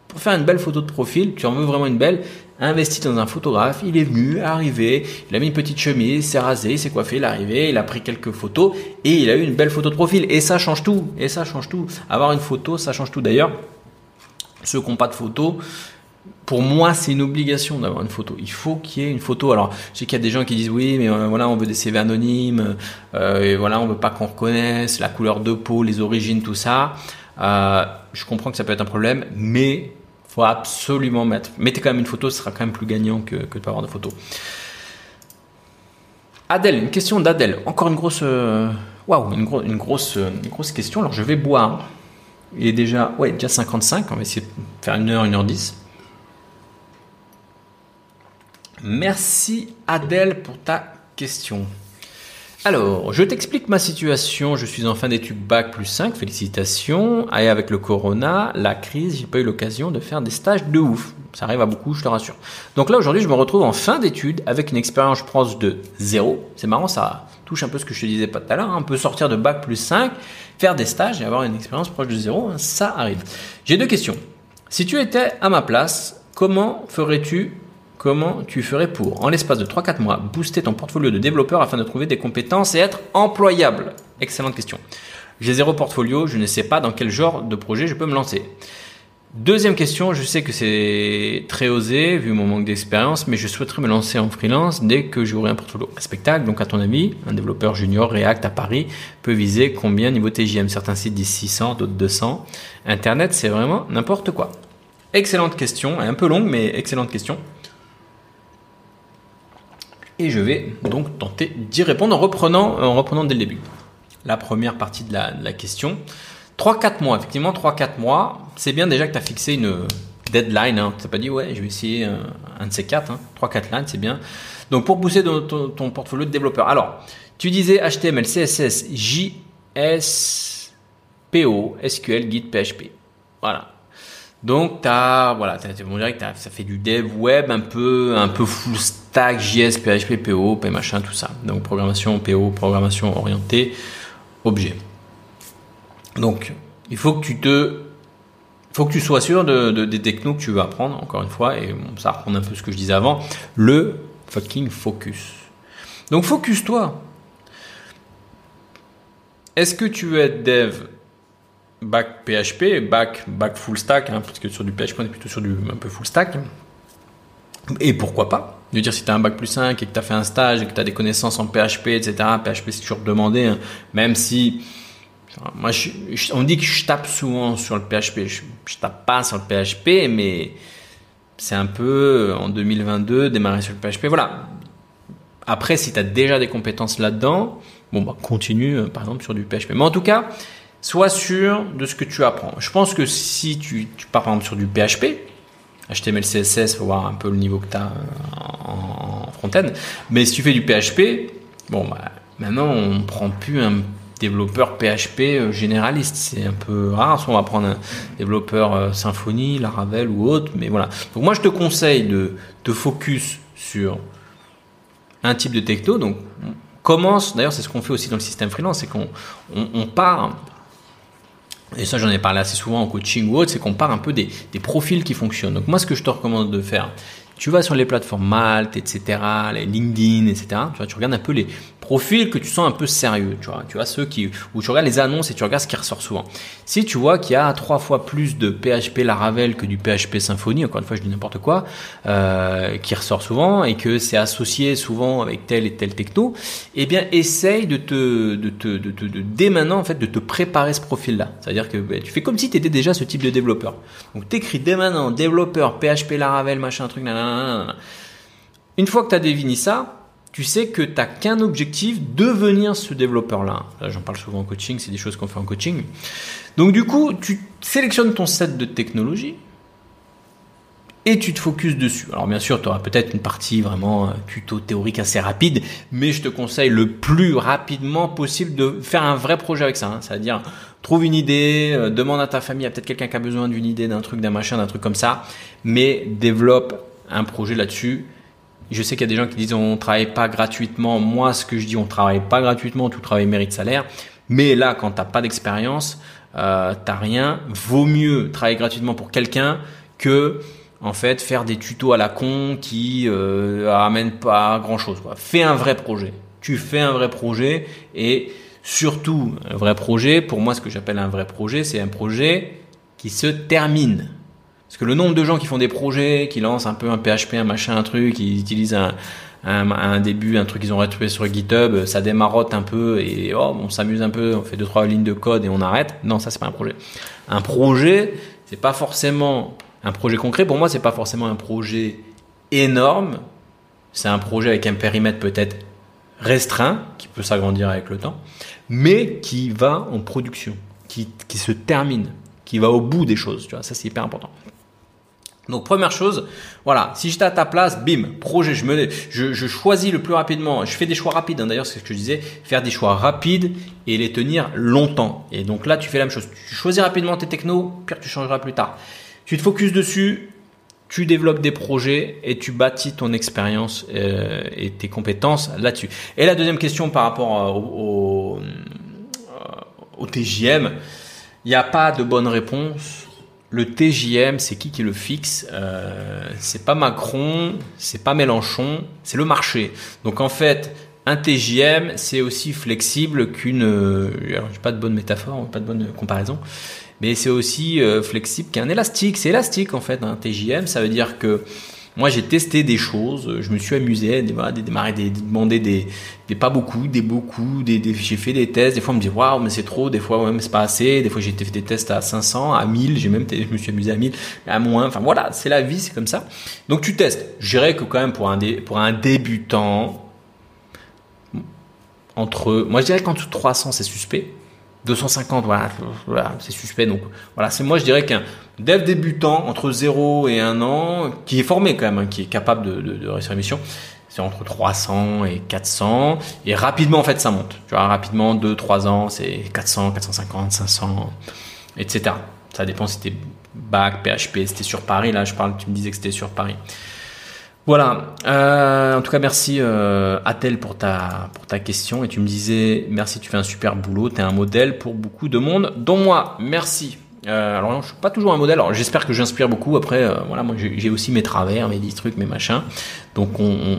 Pour faire une belle photo de profil, tu en veux vraiment une belle, investis dans un photographe. Il est venu, arrivé, il a mis une petite chemise, s'est rasé, s'est coiffé, il est arrivé, il a pris quelques photos et il a eu une belle photo de profil. Et ça change tout. Et ça change tout. Avoir une photo, ça change tout. D'ailleurs, ceux qui n'ont pas de photo, pour moi, c'est une obligation d'avoir une photo. Il faut qu'il y ait une photo. Alors, je sais qu'il y a des gens qui disent oui, mais euh, voilà, on veut des CV anonymes, euh, et voilà, on veut pas qu'on reconnaisse la couleur de peau, les origines, tout ça. Euh, je comprends que ça peut être un problème, mais faut absolument mettre. Mettez quand même une photo, ce sera quand même plus gagnant que, que de pas avoir de photo. Adèle, une question d'Adèle. Encore une grosse, waouh, une, une, grosse, une grosse question. Alors, je vais boire. Il est déjà, ouais, déjà 55. On va essayer de faire une heure, une heure 10. Merci Adèle pour ta question. Alors, je t'explique ma situation. Je suis en fin d'études bac plus 5, félicitations. Avec le corona, la crise, j'ai pas eu l'occasion de faire des stages de ouf. Ça arrive à beaucoup, je te rassure. Donc là, aujourd'hui, je me retrouve en fin d'études avec une expérience proche de zéro. C'est marrant, ça touche un peu ce que je te disais pas tout à l'heure. Hein. On peut sortir de bac plus 5, faire des stages et avoir une expérience proche de zéro. Hein. Ça arrive. J'ai deux questions. Si tu étais à ma place, comment ferais-tu Comment tu ferais pour, en l'espace de 3-4 mois, booster ton portfolio de développeur afin de trouver des compétences et être employable? Excellente question. J'ai zéro portfolio, je ne sais pas dans quel genre de projet je peux me lancer. Deuxième question, je sais que c'est très osé vu mon manque d'expérience, mais je souhaiterais me lancer en freelance dès que j'aurai un portfolio respectable. Donc à ton avis, un développeur junior React à Paris peut viser combien niveau TJM Certains sites disent 600, d'autres 200. Internet, c'est vraiment n'importe quoi. Excellente question, un peu longue, mais excellente question. Et je vais donc tenter d'y répondre en reprenant, en reprenant dès le début. La première partie de la, question. 3-4 mois, effectivement, 3-4 mois. C'est bien déjà que tu as fixé une deadline. Hein. Tu n'as pas dit, ouais, je vais essayer un, de ces 4. Hein. 3-4 lines, c'est bien. Donc, pour pousser ton, ton, portfolio de développeur. Alors, tu disais HTML, CSS, JS, PO, SQL, Git, PHP. Voilà. Donc, tu as, voilà, on dirait que ça fait du dev web un peu, un peu full stack, JS, PHP, PO, P machin, tout ça. Donc, programmation PO, programmation orientée, objet. Donc, il faut que tu te, faut que tu sois sûr de, des technos que tu veux apprendre, encore une fois, et ça reprend un peu ce que je disais avant, le fucking focus. Donc, focus-toi. Est-ce que tu veux être dev bac PHP, bac, bac full stack, hein, parce que sur du PHP on est plutôt sur du un peu full stack. Et pourquoi pas veux dire, si tu as un bac plus 5 et que tu as fait un stage et que tu as des connaissances en PHP, etc., PHP c'est toujours demandé, hein. même si moi, on dit que je tape souvent sur le PHP. Je, je tape pas sur le PHP, mais c'est un peu en 2022 démarrer sur le PHP. Voilà. Après, si tu as déjà des compétences là-dedans, bon, bah, continue euh, par exemple sur du PHP. Mais en tout cas, sois sûr de ce que tu apprends. Je pense que si tu, pars par exemple sur du PHP, HTML, CSS, faut voir un peu le niveau que tu as euh, en, front-end. Mais si tu fais du PHP, bon, bah, maintenant on ne prend plus un développeur PHP euh, généraliste. C'est un peu rare. Soit on va prendre un développeur euh, Symfony, Laravel ou autre. Mais voilà. Donc moi je te conseille de te focus sur un type de techno. Donc commence, d'ailleurs c'est ce qu'on fait aussi dans le système freelance, c'est qu'on on part et ça j'en ai parlé assez souvent en coaching ou autre, c'est qu'on part un peu des, des, profils qui fonctionnent. Donc moi ce que je te recommande de faire, tu vas sur les plateformes Malte, etc., les LinkedIn, etc., tu, vois, tu regardes un peu les profils que tu sens un peu sérieux, tu vois. Tu vois ceux qui où tu regardes les annonces et tu regardes ce qui ressort souvent. Si tu vois qu'il y a trois fois plus de PHP Laravel que du PHP Symfony, encore une fois je dis n'importe quoi, euh, qui ressort souvent et que c'est associé souvent avec tel et tel techno, eh bien essaye de te de te de, te, de dès maintenant en fait de te préparer ce profil-là. C'est-à-dire que ben, tu fais comme si tu étais déjà ce type de développeur. Donc t'écris dès maintenant développeur PHP Laravel machin truc nanana. Une fois que tu as défini ça, tu sais que tu n'as qu'un objectif, devenir ce développeur-là. Là, j'en parle souvent en coaching, c'est des choses qu'on fait en coaching. Donc du coup, tu sélectionnes ton set de technologies et tu te focuses dessus. Alors bien sûr, tu auras peut-être une partie vraiment euh, tuto théorique assez rapide, mais je te conseille le plus rapidement possible de faire un vrai projet avec ça. Hein. C'est-à-dire, trouve une idée, euh, demande à ta famille, il y a peut-être quelqu'un qui a besoin d'une idée, d'un truc, d'un machin, d'un truc comme ça, mais développe un projet là-dessus je sais qu'il y a des gens qui disent on travaille pas gratuitement. Moi, ce que je dis, on travaille pas gratuitement. Tout travail mérite salaire. Mais là, quand t'as pas d'expérience, euh, t'as rien. Vaut mieux travailler gratuitement pour quelqu'un que en fait faire des tutos à la con qui euh, amènent pas grand chose. Fais un vrai projet. Tu fais un vrai projet et surtout un vrai projet. Pour moi, ce que j'appelle un vrai projet, c'est un projet qui se termine. Parce que le nombre de gens qui font des projets, qui lancent un peu un PHP, un machin, un truc, qui utilisent un, un, début, un truc qu'ils ont retrouvé sur GitHub, ça démarote un peu et oh, on s'amuse un peu, on fait deux trois lignes de code et on arrête. Non, ça c'est pas un projet. Un projet, c'est pas forcément un projet concret. Pour moi, c'est pas forcément un projet énorme. C'est un projet avec un périmètre peut-être restreint, qui peut s'agrandir avec le temps, mais qui va en production, qui, qui se termine, qui va au bout des choses. Tu vois, ça c'est hyper important. Donc première chose, voilà, si j'étais à ta place, bim, projet, je me, je, je choisis le plus rapidement, je fais des choix rapides. Hein, D'ailleurs, c'est ce que je disais, faire des choix rapides et les tenir longtemps. Et donc là, tu fais la même chose. Tu choisis rapidement tes technos, pire tu changeras plus tard. Tu te focuses dessus, tu développes des projets et tu bâtis ton expérience euh, et tes compétences là-dessus. Et la deuxième question par rapport euh, au, au, euh, au TJM, il n'y a pas de bonne réponse le TJM, c'est qui qui le fixe? Euh, C'est pas Macron, c'est pas Mélenchon, c'est le marché. Donc en fait, un TJM, c'est aussi flexible qu'une. Euh, alors, j'ai pas de bonne métaphore, pas de bonne comparaison, mais c'est aussi euh, flexible qu'un élastique. C'est élastique en fait, un TJM. Ça veut dire que moi, j'ai testé des choses, je me suis amusé à démarrer, des, demander des, des, pas beaucoup, des beaucoup, des, des j'ai fait des tests. Des fois, on me dit waouh, mais c'est trop. Des fois, ouais, mais c'est pas assez. Des fois, j'ai fait des tests à 500, à 1000. J'ai même, je me suis amusé à 1000, à moins. Enfin voilà, c'est la vie, c'est comme ça. Donc tu testes. Je dirais que quand même pour un pour un débutant, entre, moi je dirais qu'en dessous de 300, c'est suspect. 250, voilà, c'est suspect. Donc voilà, c'est moi je dirais qu'un dev débutant entre 0 et 1 an, qui est formé quand même, hein, qui est capable de, de, de réussir la mission, c'est entre 300 et 400. Et rapidement, en fait, ça monte. Tu vois, rapidement, 2-3 ans, c'est 400, 450, 500, etc. Ça dépend si c'était bac, PHP, c'était sur Paris. Là, je parle, tu me disais que c'était sur Paris. Voilà. Euh, en tout cas, merci euh, Atel pour ta pour ta question et tu me disais merci, tu fais un super boulot, tu es un modèle pour beaucoup de monde, dont moi. Merci. Euh, alors je suis pas toujours un modèle. Alors j'espère que j'inspire beaucoup. Après, euh, voilà, moi j'ai aussi mes travers, mes petits trucs, mes machins. Donc on, on,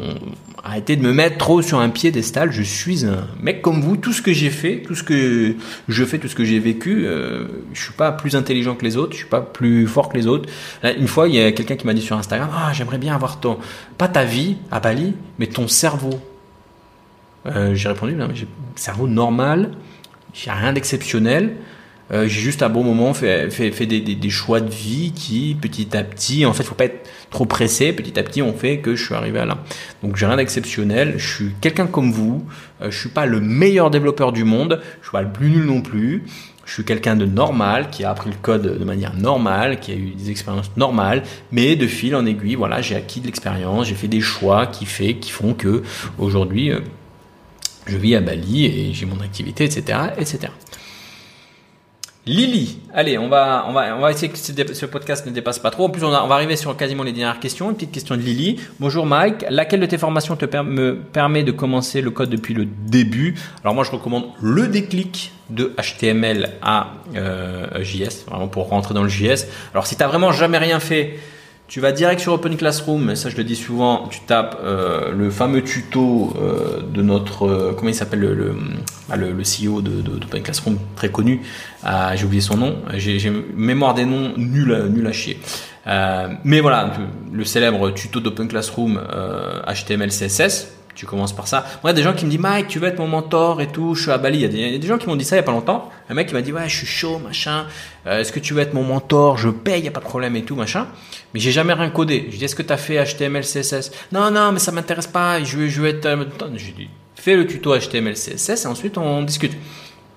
arrêtez de me mettre trop sur un piédestal. Je suis un mec comme vous. Tout ce que j'ai fait, tout ce que je fais, tout ce que j'ai vécu, euh, je suis pas plus intelligent que les autres. Je suis pas plus fort que les autres. une fois, il y a quelqu'un qui m'a dit sur Instagram, ah j'aimerais bien avoir ton, pas ta vie à Bali, mais ton cerveau. Euh, j'ai répondu, non mais j'ai cerveau normal. J'ai rien d'exceptionnel. Euh, j'ai juste à bon moment fait, fait, des, choix de vie qui, petit à petit, en fait, faut pas être trop pressé. Petit à petit, on fait que je suis arrivé à là. Donc, j'ai rien d'exceptionnel. Je suis quelqu'un comme vous. Euh, je suis pas le meilleur développeur du monde. Je suis pas le plus nul non plus. Je suis quelqu'un de normal qui a appris le code de manière normale, qui a eu des expériences normales, mais de fil en aiguille, voilà, j'ai acquis de l'expérience, j'ai fait des choix qui fait, qui font que aujourd'hui, euh, je vis à Bali et j'ai mon activité, etc., etc. Lily, allez, on va, on va, on va essayer que ce podcast ne dépasse pas trop. En plus, on, va arriver sur quasiment les dernières questions. Une petite question de Lily. Bonjour Mike, laquelle de tes formations te me permet de commencer le code depuis le début? Alors moi, je recommande le déclic de HTML à euh, JS, vraiment pour rentrer dans le JS. Alors si tu n'as vraiment jamais rien fait, Tu vas direct sur Open Classroom, ça je le dis souvent, tu tapes euh, le fameux tuto euh, de notre, euh, comment il s'appelle le, le, bah, CEO de, d'Open Classroom, très connu, j'ai oublié son nom, j'ai, mémoire des noms nul, nul à chier. mais voilà, le célèbre tuto d'Open Classroom HTML, CSS, tu commences par ça. Moi, il y a des gens qui me disent, Mike, tu veux être mon mentor et tout, je suis à Bali. Il y, a des, gens qui m'ont dit ça il y a pas longtemps. Un mec qui m'a dit, ouais, je suis chaud, machin. Euh, est-ce que tu veux être mon mentor? Je paye, il y a pas de problème et tout, machin. Mais j'ai jamais rien codé. Je dis, est-ce que tu as fait HTML, CSS Non, non, mais ça m'intéresse pas. Je veux, je être. Euh, j'ai dit, fais le tuto HTML, CSS et ensuite on discute.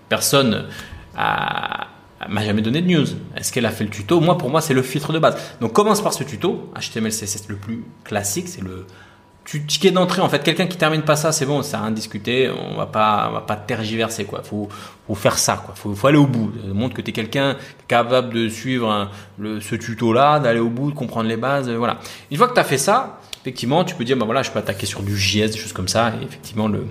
Personne m'a jamais donné de news. Est-ce qu'elle a fait le tuto? Moi, pour moi, c'est le filtre de base. Donc, commence par ce tuto. HTML, CSS, le plus classique, c'est le tu ticket d'entrée en fait quelqu'un qui termine pas ça c'est bon c'est rien discuter on va pas on va pas tergiverser quoi. Faut faut faire ça quoi. Faut, aller au bout. Montre que tu es quelqu'un capable de suivre le, ce tuto là d'aller au bout de comprendre les bases voilà. Une fois que tu as fait ça effectivement tu peux dire bah voilà je peux attaquer sur du JS des choses comme ça et effectivement le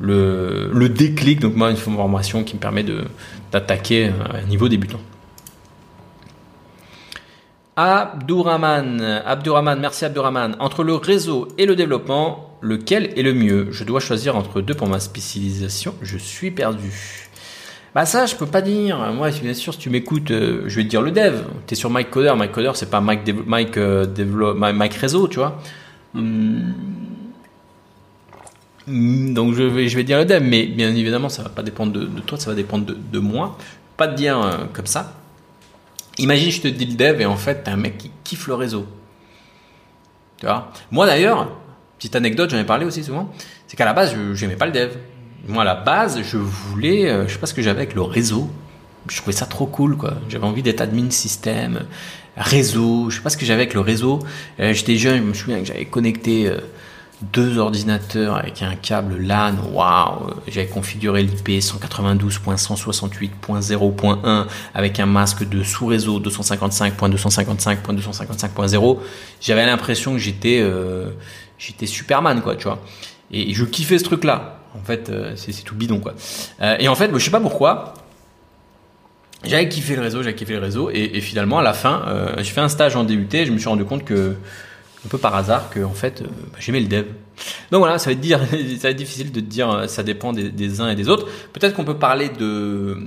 le, le déclic donc moi une formation qui me permet de d'attaquer un niveau débutant Abdourahman, Abdourahman, merci Abdourahman. Entre le réseau et le développement, lequel est le mieux? Je dois choisir entre deux pour ma spécialisation. Je suis perdu. Bah ça, je peux pas dire. Moi, bien sûr, si tu m'écoutes, euh, je vais te dire le dev. Tu es sur Mike Coder. Mike Coder, c'est pas Mike, Mike, euh, Mike Réseau, tu vois. Hmm. Donc je vais, je vais dire le dev, mais bien évidemment, ça va pas dépendre de, toi, ça va dépendre de, moi. Pas te dire euh, comme ça. Imagine, je te dis le dev et en fait, t'es un mec qui kiffe le réseau. Tu vois? Moi d'ailleurs, petite anecdote, j'en ai parlé aussi souvent, c'est qu'à la base, je n'aimais pas le dev. Moi, à la base, je voulais, euh, je sais pas ce que j'avais avec le réseau. Je trouvais ça trop cool, quoi. J'avais envie d'être admin système, réseau. Je sais pas ce que j'avais avec le réseau. Euh, j'étais jeune, je me souviens que j'avais connecté euh, deux ordinateurs avec un câble LAN, waouh, j'avais configuré l'IP 192.168.0.1 avec un masque de sous-réseau 255.255.255.0. J'avais l'impression que j'étais euh, j'étais Superman quoi, tu vois. Et, je kiffais ce truc là. En fait, euh, c'est tout bidon quoi. Euh, et en fait, je sais pas pourquoi, j'avais kiffé le réseau, j'avais kiffé le réseau, et, finalement à la fin, j'ai fait un stage en DUT, je me suis rendu compte que un peu par hasard que en fait euh, bah, j'aimais le dev. Donc voilà, ça va être difficile de dire, euh, ça dépend des, uns et des autres. Peut-être qu'on peut parler de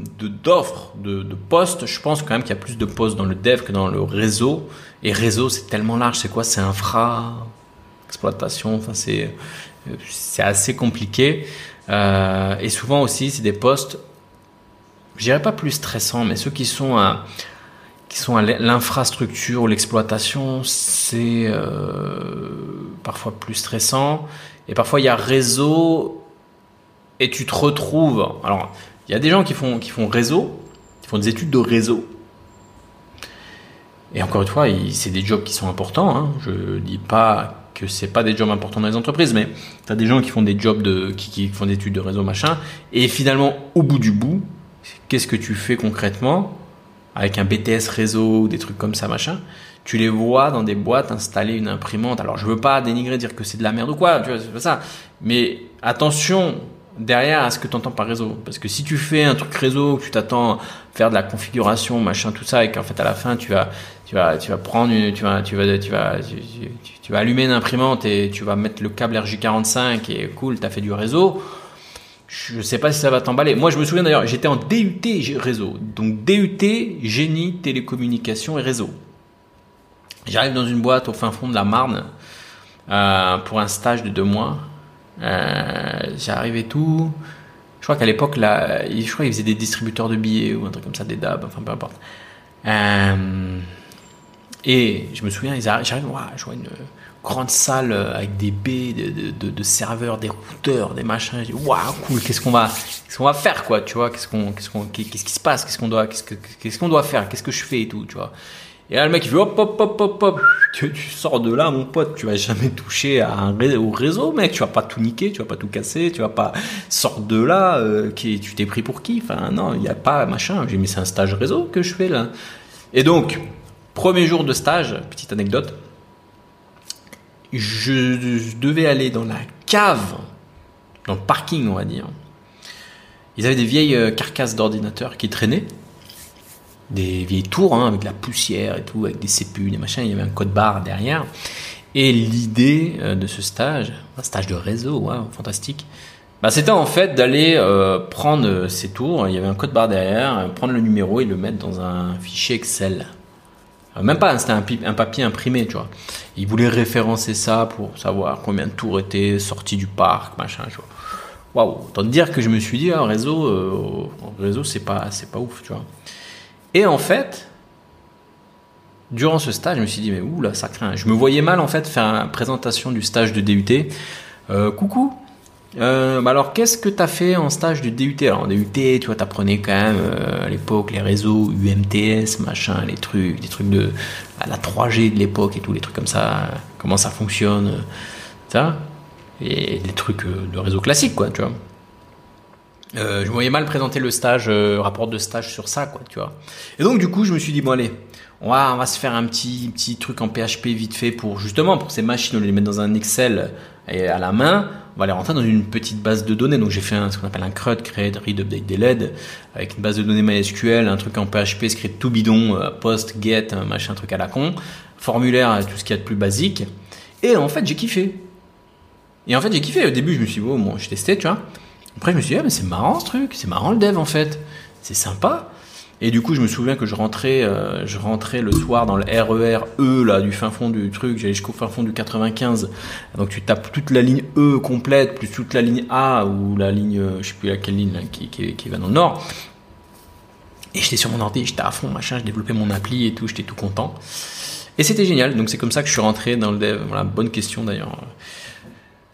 d'offres, de, postes. Je pense quand même qu'il y a plus de postes dans le dev que dans le réseau. Et réseau, c'est tellement large. C'est quoi? C'est infra, exploitation. Enfin, c'est c'est assez compliqué. Euh, et souvent aussi, c'est des postes, je dirais pas plus stressants, mais ceux qui sont à qui sont l'infrastructure ou l'exploitation, c'est euh, parfois plus stressant. Et parfois, il y a réseau et tu te retrouves. Alors, il y a des gens qui font, qui font réseau, qui font des études de réseau. Et encore une fois, c'est des jobs qui sont importants. Hein. Je dis pas que c'est pas des jobs importants dans les entreprises, mais tu as des gens qui font des jobs de, qui, qui font des études de réseau, machin. Et finalement, au bout du bout, qu'est-ce que tu fais concrètement? Avec un BTS réseau ou des trucs comme ça, machin, tu les vois dans des boîtes installer une imprimante. Alors, je veux pas dénigrer, dire que c'est de la merde ou quoi, tu vois, c'est pas ça. Mais attention derrière à ce que tu entends par réseau. Parce que si tu fais un truc réseau, que tu t'attends faire de la configuration, machin, tout ça, et qu'en fait, à la fin, tu vas, tu vas, tu vas prendre une, tu vas, tu vas, tu vas, tu, vas allumer une imprimante et tu vas mettre le câble RJ45 et cool, tu as fait du réseau je ne sais pas si ça va t'emballer. Moi, je me souviens d'ailleurs, j'étais en DUT réseau. Donc DUT, génie, télécommunications et réseau. J'arrive dans une boîte au fin fond de la Marne euh, pour un stage de deux mois. Euh, J'arrive et tout. Je crois qu'à l'époque, là, je crois qu'ils faisaient des distributeurs de billets ou un truc comme ça, des DAB, enfin peu importe. Euh, et je me souviens, j'arrive, je vois une grande salle euh, avec des baies de, serveurs, des routeurs, des machins. Je dis waouh cool, qu'est-ce qu'on va, qu'est-ce va faire quoi, tu vois, qu'est-ce qu'on, qu'est-ce qu'on, qu'est-ce qui se passe, qu'est-ce qu'on doit, qu'est-ce doit faire, qu'est-ce que je fais et tout, tu vois. Et là le mec il fait hop hop hop hop hop, tu, tu sors de là mon pote, tu vas jamais toucher au réseau mec, tu vas pas tout niquer, tu vas pas tout casser, tu vas pas sors de là, euh, qui, tu t'es pris pour qui, enfin non, il y a pas machin. J'ai mis c'est un stage réseau que je fais là. Et donc premier jour de stage, petite anecdote je devais aller dans la cave, dans le parking, on va dire. Ils avaient des vieilles euh, carcasses d'ordinateurs qui traînaient. des vieilles tours hein, avec la poussière et tout, avec des CPU, des machins. Il y avait un code barre derrière. Et l'idée euh, de ce stage, un stage de réseau, wow, fantastique. Bah, c'était en fait d'aller euh, prendre ces tours. Il y avait un code barre derrière, prendre le numéro et le mettre dans un fichier Excel. Même pas, c'était un, papier imprimé, tu vois. Il voulait référencer ça pour savoir combien de tours étaient sortis du parc, machin. Waouh, autant dire que je me suis dit, ah, réseau, euh, réseau, c'est pas, c'est pas ouf, tu vois. Et en fait, durant ce stage, je me suis dit, mais ouh là, ça craint. Je me voyais mal, en fait, faire la présentation du stage de DUT. Euh, coucou, euh, bah alors, qu'est-ce que tu as fait en stage de DUT Alors, en DUT, tu vois, t'apprenais quand même euh, à l'époque les réseaux UMTS, machin, les trucs, trucs de la 3G de l'époque et tout, les trucs comme ça, comment ça fonctionne, ça, et des trucs de réseau classique, quoi, tu vois. Euh, je voyais mal présenter le stage, euh, rapport de stage sur ça, quoi, tu vois. Et donc, du coup, je me suis dit, bon, allez, on va, se faire un petit, truc en PHP vite fait pour, justement, pour ces machines, on les mettre dans un Excel et à la main, on va les rentrer dans une petite base de données. Donc, j'ai fait ce qu'on appelle un CRUD, Create, Read, Update, Delete, avec une base de données MySQL, un truc en PHP, script tout bidon, euh, post, get, machin, truc à la con, formulaire, tout ce qu'il y a de plus basique. Et en fait, j'ai kiffé. Et en fait, j'ai kiffé. Au début, je me suis dit, bon, bon, je testais, tu vois. Après, je me suis dit, ah, mais c'est marrant ce truc, c'est marrant le dev en fait, c'est sympa. Et du coup, je me souviens que je rentrais, euh, je rentrais le soir dans le RER E là du fin fond du truc. J'allais jusqu'au fin fond du 95. Donc tu tapes toute la ligne E complète plus toute la ligne A ou la ligne, je sais plus laquelle ligne qui, va dans le nord. Et j'étais sur mon ordi, j'étais à fond, machin, je développais mon appli et tout, j'étais tout content. Et c'était génial. Donc c'est comme ça que je suis rentré dans le dev. Voilà, bonne question d'ailleurs.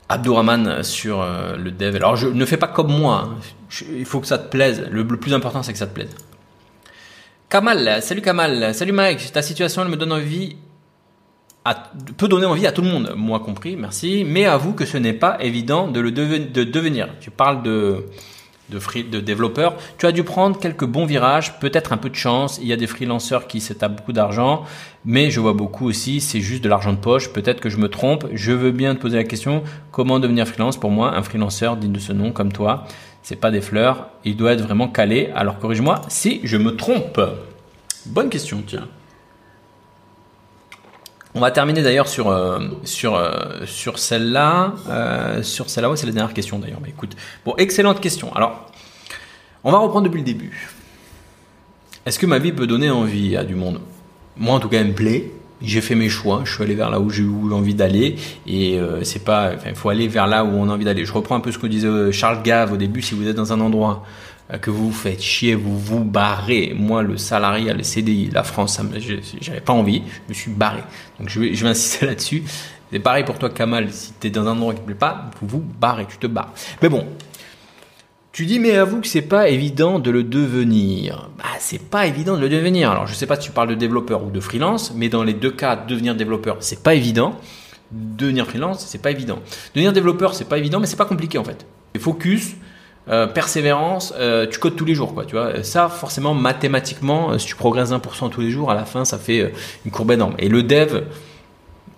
Abdourahman sur euh, le dev. Alors je ne fais pas comme moi, hein. il faut que ça te plaise. Le, plus important c'est que ça te plaise. Kamal, salut Kamal, salut Mike, ta situation elle me donne envie, à, peut donner envie à tout le monde, moi compris, merci, mais avoue que ce n'est pas évident de le de devenir. Tu parles de de, développeurs, tu as dû prendre quelques bons virages, peut-être un peu de chance. Il y a des freelanceurs qui se tapent beaucoup d'argent, mais je vois beaucoup aussi, c'est juste de l'argent de poche. Peut-être que je me trompe. Je veux bien te poser la question comment devenir freelance? Pour moi, un freelanceur digne de ce nom, comme toi, c'est pas des fleurs. Il doit être vraiment calé. Alors corrige-moi si je me trompe. Bonne question, tiens. On va terminer d'ailleurs sur euh, sur euh, celle-là, euh, sur celle-là. Ouais, c'est la dernière question d'ailleurs. Mais écoute, bon, excellente question. Alors, on va reprendre depuis le début. Est-ce que ma vie peut donner envie à du monde? Moi, en tout cas, elle me plaît. J'ai fait mes choix. Je suis allé vers là où j'ai eu envie d'aller. Et c'est pas. il faut aller vers là où on a envie d'aller. Je reprends un peu ce que disait Charles Gave au début. Si vous êtes dans un endroit euh, que vous vous faites chier, vous vous barrez. Moi, le salariat, le CDI, la France, j'avais pas envie, je me suis barré. Donc je vais, insister là-dessus. C'est pareil pour toi, Kamal. Si tu es dans un endroit qui te plaît pas, vous vous barrez, tu te barres. Mais bon, tu dis, mais avoue que c'est pas évident de le devenir. Bah, c'est pas évident de le devenir. Alors, je sais pas si tu parles de développeur ou de freelance, mais dans les deux cas, devenir développeur, c'est pas évident. Devenir freelance, c'est pas évident. Devenir développeur, c'est pas évident, mais c'est pas compliqué en fait. Focus, euh, persévérance, euh, tu codes tous les jours, quoi. Tu vois, ça forcément mathématiquement, euh, si tu progresses 1% tous les jours, à la fin, ça fait une courbe énorme. Et le dev,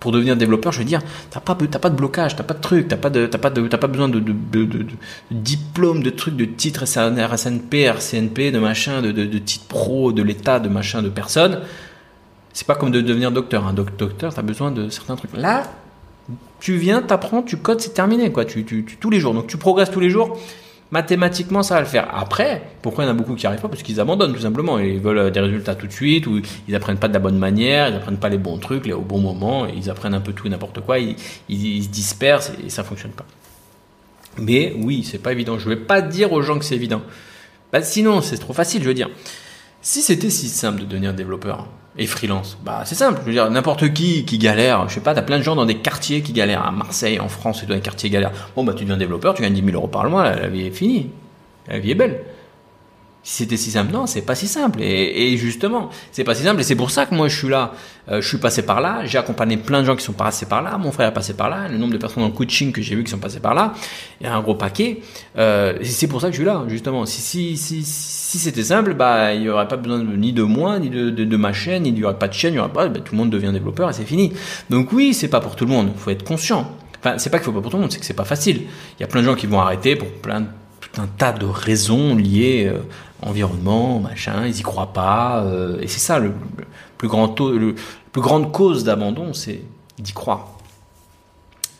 pour devenir développeur, je veux dire, t'as pas, pas de blocage, t'as pas de truc, t'as pas de, t'as pas de, t'as pas besoin de, de, de, de, diplôme, de trucs, de titres RSNP, RCNP, de machin, de, de, titres pro, de l'état, de machin, de personne. C'est pas comme de devenir docteur. Un hein. docteur, t'as besoin de certains trucs. Là, tu viens, t'apprends, tu codes, c'est terminé, quoi. Tu, tu, tu, tous les jours. Donc tu progresses tous les jours mathématiquement, ça va le faire. Après, pourquoi il y en a beaucoup qui arrivent pas? Parce qu'ils abandonnent tout simplement. Ils veulent euh, des résultats tout de suite, ou ils apprennent pas de la bonne manière, ils apprennent pas les bons trucs, les, au bon moment, ils apprennent un peu tout et n'importe quoi, ils, se dispersent et ça fonctionne pas. Mais oui, c'est pas évident. Je vais pas dire aux gens que c'est évident. Bah, sinon, c'est trop facile, je veux dire. Si c'était si simple de devenir développeur, et freelance Bah c'est simple, je veux dire n'importe qui qui galère, je sais pas, t'as plein de gens dans des quartiers qui galèrent à Marseille, en France, et dans des quartiers galèrent. Bon bah tu deviens développeur, tu gagnes 10 000 euros par mois, la vie est finie, la vie est belle. Si c'était si simple, non, c'est pas si simple. Et, et justement, c'est pas si simple. Et c'est pour ça que moi, je suis là. Euh, je suis passé par là. J'ai accompagné plein de gens qui sont passés par là. Mon frère est passé par là. Le nombre de personnes en coaching que j'ai vu qui sont passées par là, il y a un gros paquet. Euh, c'est pour ça que je suis là, justement. Si si si si c'était simple, bah il y aurait pas besoin ni de moi, ni de, de, de, ma chaîne, il y aurait pas de chaîne, il y aurait pas. Bah, tout le monde devient développeur et c'est fini. Donc oui, c'est pas pour tout le monde. Il faut être conscient. Enfin, c'est pas qu'il faut pas pour tout le monde, c'est que c'est pas facile. Il y a plein de gens qui vont arrêter pour plein de un tas de raisons liées euh, environnement, machin, ils y croient pas. Euh, et c'est ça le, plus grand taux, le plus grande cause d'abandon, c'est d'y croire.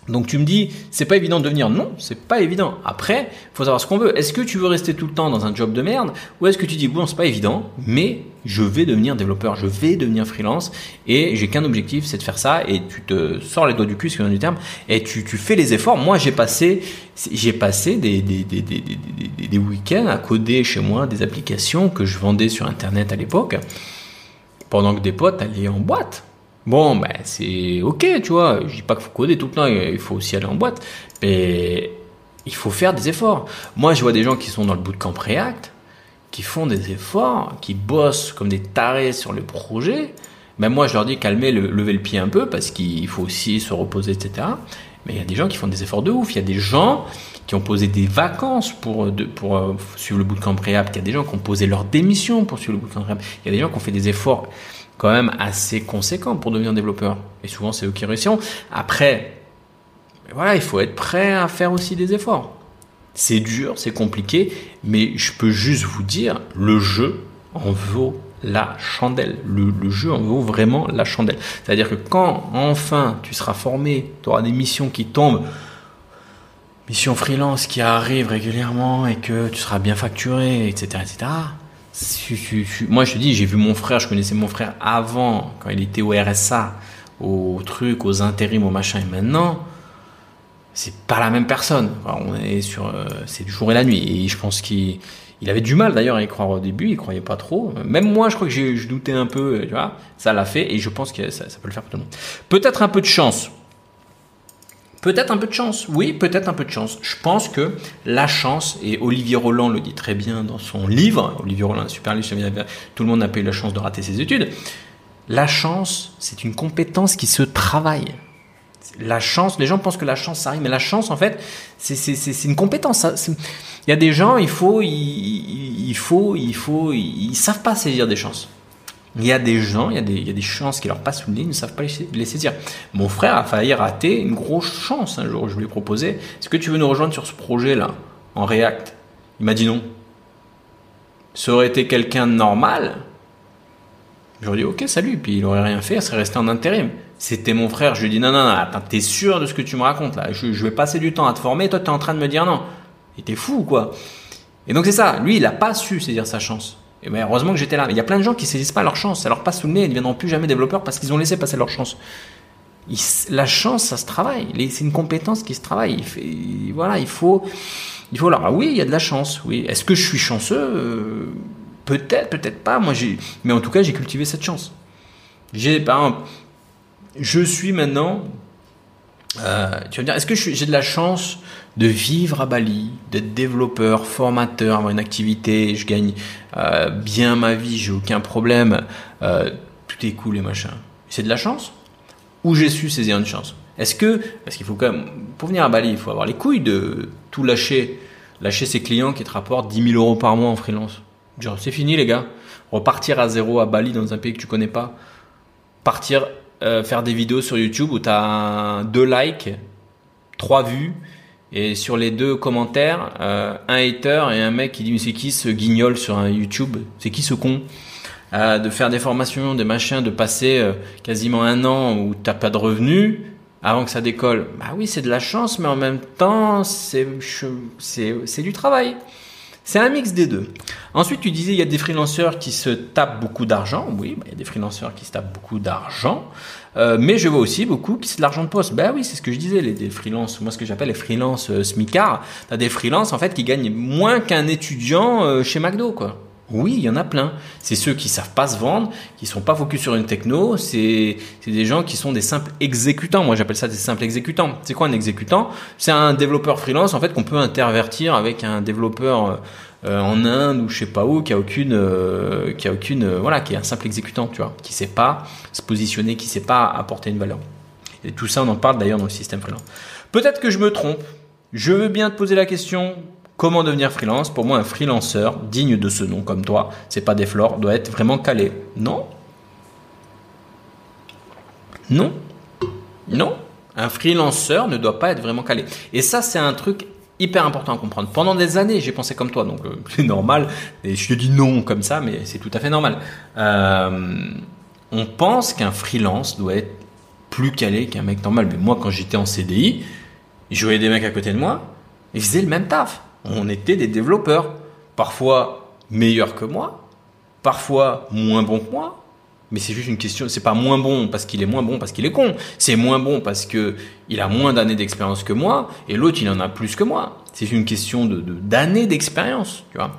Donc tu me dis, c'est pas évident de devenir. Non, c'est pas évident. Après, faut savoir ce qu'on veut. Est-ce que tu veux rester tout le temps dans un job de merde ou est-ce que tu dis bon, c'est pas évident, mais je vais devenir développeur, je vais devenir freelance et j'ai qu'un objectif, c'est de faire ça et tu te sors les doigts du cul, ce du terme, et tu, fais les efforts. Moi, j'ai passé, j'ai passé des, des week-ends à coder chez moi des applications que je vendais sur Internet à l'époque pendant que des potes allaient en boîte. Bon, ben c'est ok, tu vois. Je dis pas qu'il faut coder tout le temps, il faut aussi aller en boîte, mais il faut faire des efforts. Moi, je vois des gens qui sont dans le bootcamp React, qui font des efforts, qui bossent comme des tarés sur le projet. Même moi, je leur dis calmez, le, levez le pied un peu parce qu'il faut aussi se reposer, etc. Mais il y a des gens qui font des efforts de ouf. Il y a des gens qui ont posé des vacances pour, pour euh, suivre le bootcamp React. Il y a des gens qui ont posé leur démission pour suivre le bootcamp React. Il y a des gens qui ont fait des efforts quand même assez conséquent pour devenir développeur. Et souvent, c'est eux qui réussissent. Après, voilà, il faut être prêt à faire aussi des efforts. C'est dur, c'est compliqué, mais je peux juste vous dire, le jeu en vaut la chandelle. Le, le jeu en vaut vraiment la chandelle. C'est-à-dire que quand enfin tu seras formé, tu auras des missions qui tombent, missions freelance qui arrivent régulièrement et que tu seras bien facturé, etc., etc., moi, je te dis, j'ai vu mon frère, je connaissais mon frère avant, quand il était au RSA, au truc, aux intérims, au machin, et maintenant, c'est pas la même personne. on est sur, euh, c'est le jour et la nuit. Et je pense qu'il il avait du mal d'ailleurs à y croire au début, il croyait pas trop. Même moi, je crois que je doutais un peu, tu vois. Ça l'a fait et je pense que ça, ça peut le faire pour tout le monde. Peut-être un peu de chance. Peut-être un peu de chance, oui, peut-être un peu de chance. Je pense que la chance, et Olivier Roland le dit très bien dans son livre, Olivier Roland, super livre, tout le monde n'a pas eu la chance de rater ses études, la chance, c'est une compétence qui se travaille. La chance, les gens pensent que la chance, ça arrive, mais la chance, en fait, c'est une compétence. Il y a des gens, il faut, il, il faut, il faut, ils savent pas saisir des chances. Il y a des gens, il y a des, chances qui leur passent sous le nez, ils ne savent pas les saisir. Mon frère a failli rater une grosse chance un jour. Je lui ai proposé Est-ce que tu veux nous rejoindre sur ce projet-là, en React? Il m'a dit non. Ça aurait été quelqu'un de normal. J'aurais dit Ok, salut. Puis il aurait rien fait, il serait resté en intérim. C'était mon frère. Je lui ai dit Non, non, non, attends, t'es sûr de ce que tu me racontes là? Je, je vais passer du temps à te former, toi, tu es en train de me dire non. Il était fou, quoi. Et donc c'est ça. Lui, il n'a pas su saisir sa chance. Et ben, heureusement que j'étais là. il y a plein de gens qui saisissent pas leur chance. Ça leur passe sous le nez. Ils ne deviendront plus jamais développeurs parce qu'ils ont laissé passer leur chance. la chance, ça se travaille. C'est une compétence qui se travaille. Il voilà, il faut, il faut. Alors oui, il y a de la chance. Oui. Est-ce que je suis chanceux? Euh, Peut-être, peut-être pas. Moi. Mais en tout cas, j'ai cultivé cette chance. J'ai, par exemple, je suis maintenant. Euh, tu vas me dire, est-ce que j'ai de la chance de vivre à Bali, d'être développeur, formateur, avoir une activité, je gagne euh, bien ma vie, j'ai aucun problème, euh, tout est cool et machin. C'est de la chance Ou j'ai su saisir une chance? Est-ce que, parce qu'il faut quand même, pour venir à Bali, il faut avoir les couilles de tout lâcher, lâcher ses clients qui te rapportent 10 000 euros par mois en freelance. Genre, c'est fini les gars. Repartir à zéro à Bali dans un pays que tu connais pas. Partir euh, faire des vidéos sur YouTube où tu as deux likes, trois vues, et sur les deux commentaires, euh, un hater et un mec qui dit mais c'est qui ce guignol sur un YouTube? C'est qui ce con? Euh, De faire des formations, des machins, de passer euh, quasiment un an où t'as pas de revenus avant que ça décolle. Bah oui, c'est de la chance, mais en même temps, c'est du travail. C'est un mix des deux. Ensuite, tu disais, il y a des freelanceurs qui se tapent beaucoup d'argent. Oui, bah, il y a des freelanceurs qui se tapent beaucoup d'argent. Euh, mais je vois aussi beaucoup qui c'est de l'argent de poste. Ben oui, c'est ce que je disais, les, des freelances, moi ce que j'appelle les freelances euh, smicard. T'as des freelances en fait qui gagnent moins qu'un étudiant euh, chez McDo, quoi. Oui, il y en a plein. C'est ceux qui savent pas se vendre, qui sont pas focus sur une techno. C'est des gens qui sont des simples exécutants. Moi, j'appelle ça des simples exécutants. C'est quoi un exécutant? C'est un développeur freelance en fait qu'on peut intervertir avec un développeur euh, en Inde ou je sais pas où qui a aucune, euh, qui a aucune, euh, voilà, qui est un simple exécutant, tu vois, qui sait pas se positionner, qui sait pas apporter une valeur. Et tout ça, on en parle d'ailleurs dans le système freelance. Peut-être que je me trompe. Je veux bien te poser la question Comment devenir freelance? Pour moi, un freelanceur digne de ce nom comme toi, c'est pas des flores, doit être vraiment calé. Non? Non? Non? Un freelanceur ne doit pas être vraiment calé. Et ça, c'est un truc hyper important à comprendre. Pendant des années, j'ai pensé comme toi, donc euh, c'est normal. Et je te dis non comme ça, mais c'est tout à fait normal. Euh, on pense qu'un freelance doit être plus calé qu'un mec normal. Mais moi, quand j'étais en CDI, je voyais des mecs à côté de moi, ils faisaient le même taf. On était des développeurs, parfois meilleurs que moi, parfois moins bons que moi, mais c'est juste une question, c'est pas moins bon parce qu'il est moins bon parce qu'il est con, c'est moins bon parce que il a moins d'années d'expérience que moi et l'autre il en a plus que moi. C'est une question de d'années d'expérience, tu vois.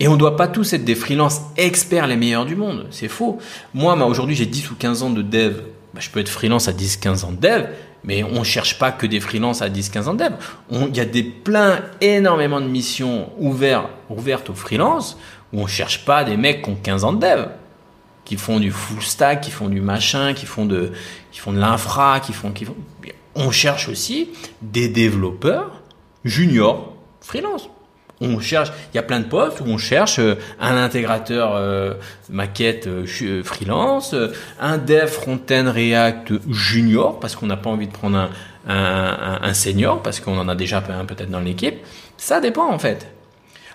Et on ne doit pas tous être des freelances experts les meilleurs du monde, c'est faux. Moi, aujourd'hui j'ai 10 ou 15 ans de dev, bah, je peux être freelance à 10-15 ans de dev, mais on cherche pas que des freelances à 10-15 ans de dev. Il y a des plein, énormément de missions ouvertes, ouvertes aux freelances où on cherche pas des mecs qui ont 15 ans de dev qui font du full stack, qui font du machin, qui font de, qui font de l'infra, qui font, qui font. On cherche aussi des développeurs juniors, freelance. On cherche, il y a plein de postes où on cherche euh, un intégrateur euh, maquette euh, freelance, un dev front-end React junior parce qu'on n'a pas envie de prendre un, un, un senior parce qu'on en a déjà un peut-être dans l'équipe. Ça dépend en fait.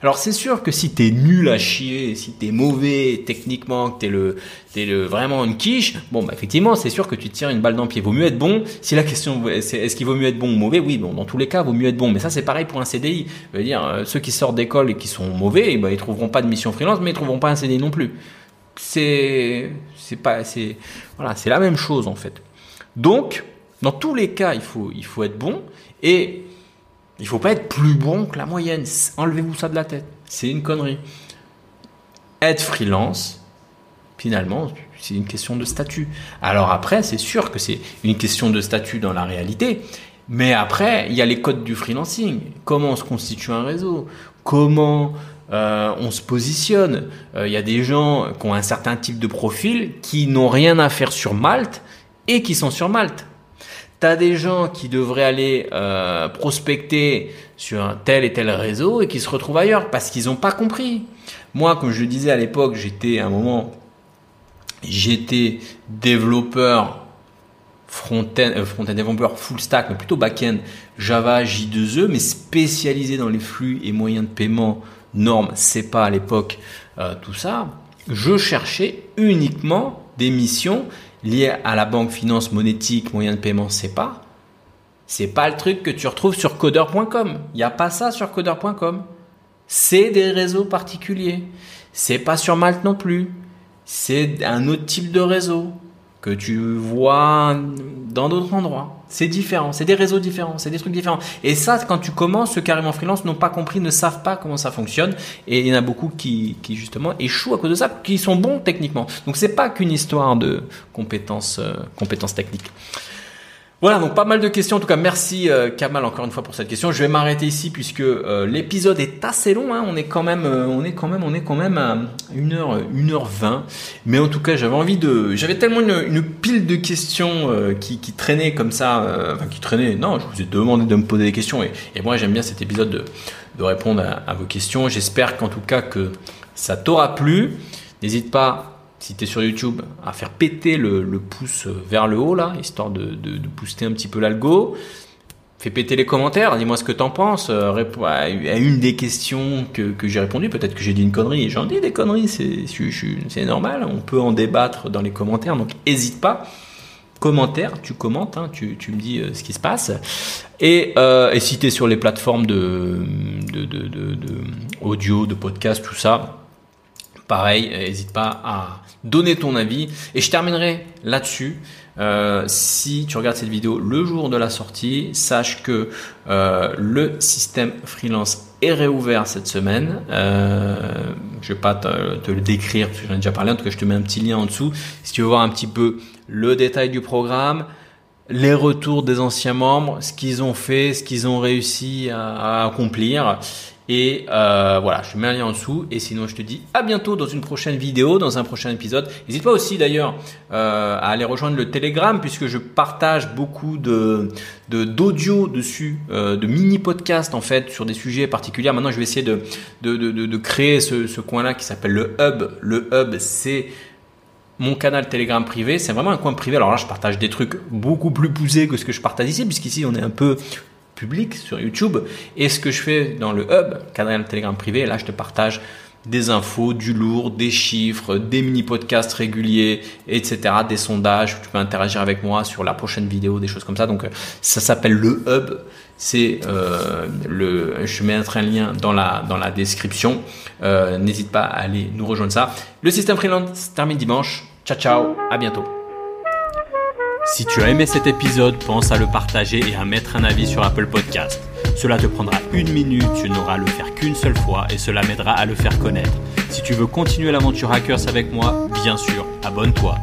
Alors c'est sûr que si t'es nul à chier, si t'es mauvais techniquement, que t'es le, t'es le vraiment une quiche, bon bah effectivement c'est sûr que tu tires une balle dans le pied. Vaut mieux être bon. Si la question c'est est-ce qu'il vaut mieux être bon ou mauvais, oui bon dans tous les cas vaut mieux être bon. Mais ça c'est pareil pour un CDI. Je veux dire euh, ceux qui sortent d'école et qui sont mauvais, eh ben, ils trouveront pas de mission freelance, mais ils trouveront pas un CDI non plus. C'est c'est pas c'est voilà c'est la même chose en fait. Donc dans tous les cas il faut il faut être bon et il faut pas être plus bon que la moyenne. Enlevez-vous ça de la tête. C'est une connerie. Être freelance, finalement, c'est une question de statut. Alors après, c'est sûr que c'est une question de statut dans la réalité. Mais après, il y a les codes du freelancing. Comment on se constitue un réseau? Comment euh, on se positionne? Euh, Il y a des gens qui ont un certain type de profil qui n'ont rien à faire sur Malte et qui sont sur Malte. Des gens qui devraient aller euh, prospecter sur un tel et tel réseau et qui se retrouvent ailleurs parce qu'ils n'ont pas compris. Moi, comme je disais à l'époque, j'étais à un moment, j'étais développeur front-end, euh, front développeur full stack, mais plutôt back-end Java J2E, mais spécialisé dans les flux et moyens de paiement, normes, pas à l'époque, euh, tout ça. Je cherchais uniquement des missions lié à la banque, finance, monétique, moyen de paiement, c'est pas. C'est pas le truc que tu retrouves sur codeur.com. Il n'y a pas ça sur codeur.com. C'est des réseaux particuliers. C'est pas sur Malte non plus. C'est un autre type de réseau que tu vois dans d'autres endroits. C'est différent, c'est des réseaux différents, c'est des trucs différents. Et ça, quand tu commences, ceux carrément freelance n'ont pas compris, ne savent pas comment ça fonctionne. Et il y en a beaucoup qui, qui justement échouent à cause de ça, qui sont bons techniquement. Donc c'est pas qu'une histoire de compétences, euh, compétences techniques. Voilà, donc pas mal de questions. En tout cas, merci euh, Kamal encore une fois pour cette question. Je vais m'arrêter ici puisque euh, l'épisode est assez long. On est quand même, euh, à 1h, 1h20. Mais en tout cas, j'avais envie de, j'avais tellement une, pile de questions qui, qui traînaient comme ça, enfin qui traînaient. Non, je vous ai demandé de me poser des questions et, moi j'aime bien cet épisode de, de répondre à, à vos questions. J'espère qu'en tout cas que ça t'aura plu. N'hésite pas si tu es sur YouTube, à faire péter le, pouce vers le haut, là, histoire de, de, booster un petit peu l'algo. Fais péter les commentaires, dis-moi ce que t'en penses. Euh, réponds à une des questions que, j'ai répondu. Peut-être que j'ai dit une connerie. J'en dis des conneries, c'est normal. On peut en débattre dans les commentaires, donc n'hésite pas. Commentaire, tu commentes, hein, tu, me dis euh, ce qui se passe. Et, euh, si tu es sur les plateformes de audio, de podcast, tout ça, pareil, n'hésite pas à donner ton avis. Et je terminerai là-dessus. Euh, si tu regardes cette vidéo le jour de la sortie, sache que euh, le système freelance est réouvert cette semaine. Euh, je vais pas te, le décrire parce que j'en ai déjà parlé. En tout cas, je te mets un petit lien en dessous si tu veux voir un petit peu le détail du programme, les retours des anciens membres, ce qu'ils ont fait, ce qu'ils ont réussi à accomplir et euh, voilà, je mets un lien en dessous. Et sinon, je te dis à bientôt dans une prochaine vidéo, dans un prochain épisode. N'hésite pas aussi d'ailleurs euh, à aller rejoindre le Telegram puisque je partage beaucoup de d'audio dessus, euh, de mini podcasts en fait sur des sujets particuliers. Maintenant, je vais essayer de de, de, créer ce, ce coin-là qui s'appelle le Hub. Le Hub, c'est mon canal Telegram privé, c'est vraiment un coin privé. Alors là, je partage des trucs beaucoup plus poussés que ce que je partage ici, puisqu'ici, on est un peu public sur YouTube. Et ce que je fais dans le hub, cadre Telegram privé, là je te partage des infos, du lourd, des chiffres, des mini-podcasts réguliers, etc., des sondages, tu peux interagir avec moi sur la prochaine vidéo, des choses comme ça. Donc euh, ça s'appelle le hub. C'est euh, le, je mettrai un lien dans la dans la description. Euh, n'hésite pas à aller nous rejoindre ça. Le système freelance termine dimanche. Ciao ciao, à bientôt. Si tu as aimé cet épisode, pense à le partager et à mettre un avis sur Apple Podcast. Cela te prendra une minute, tu n'auras à le faire qu'une seule fois et cela m'aidera à le faire connaître. Si tu veux continuer l'aventure Hackers avec moi, bien sûr, abonne-toi.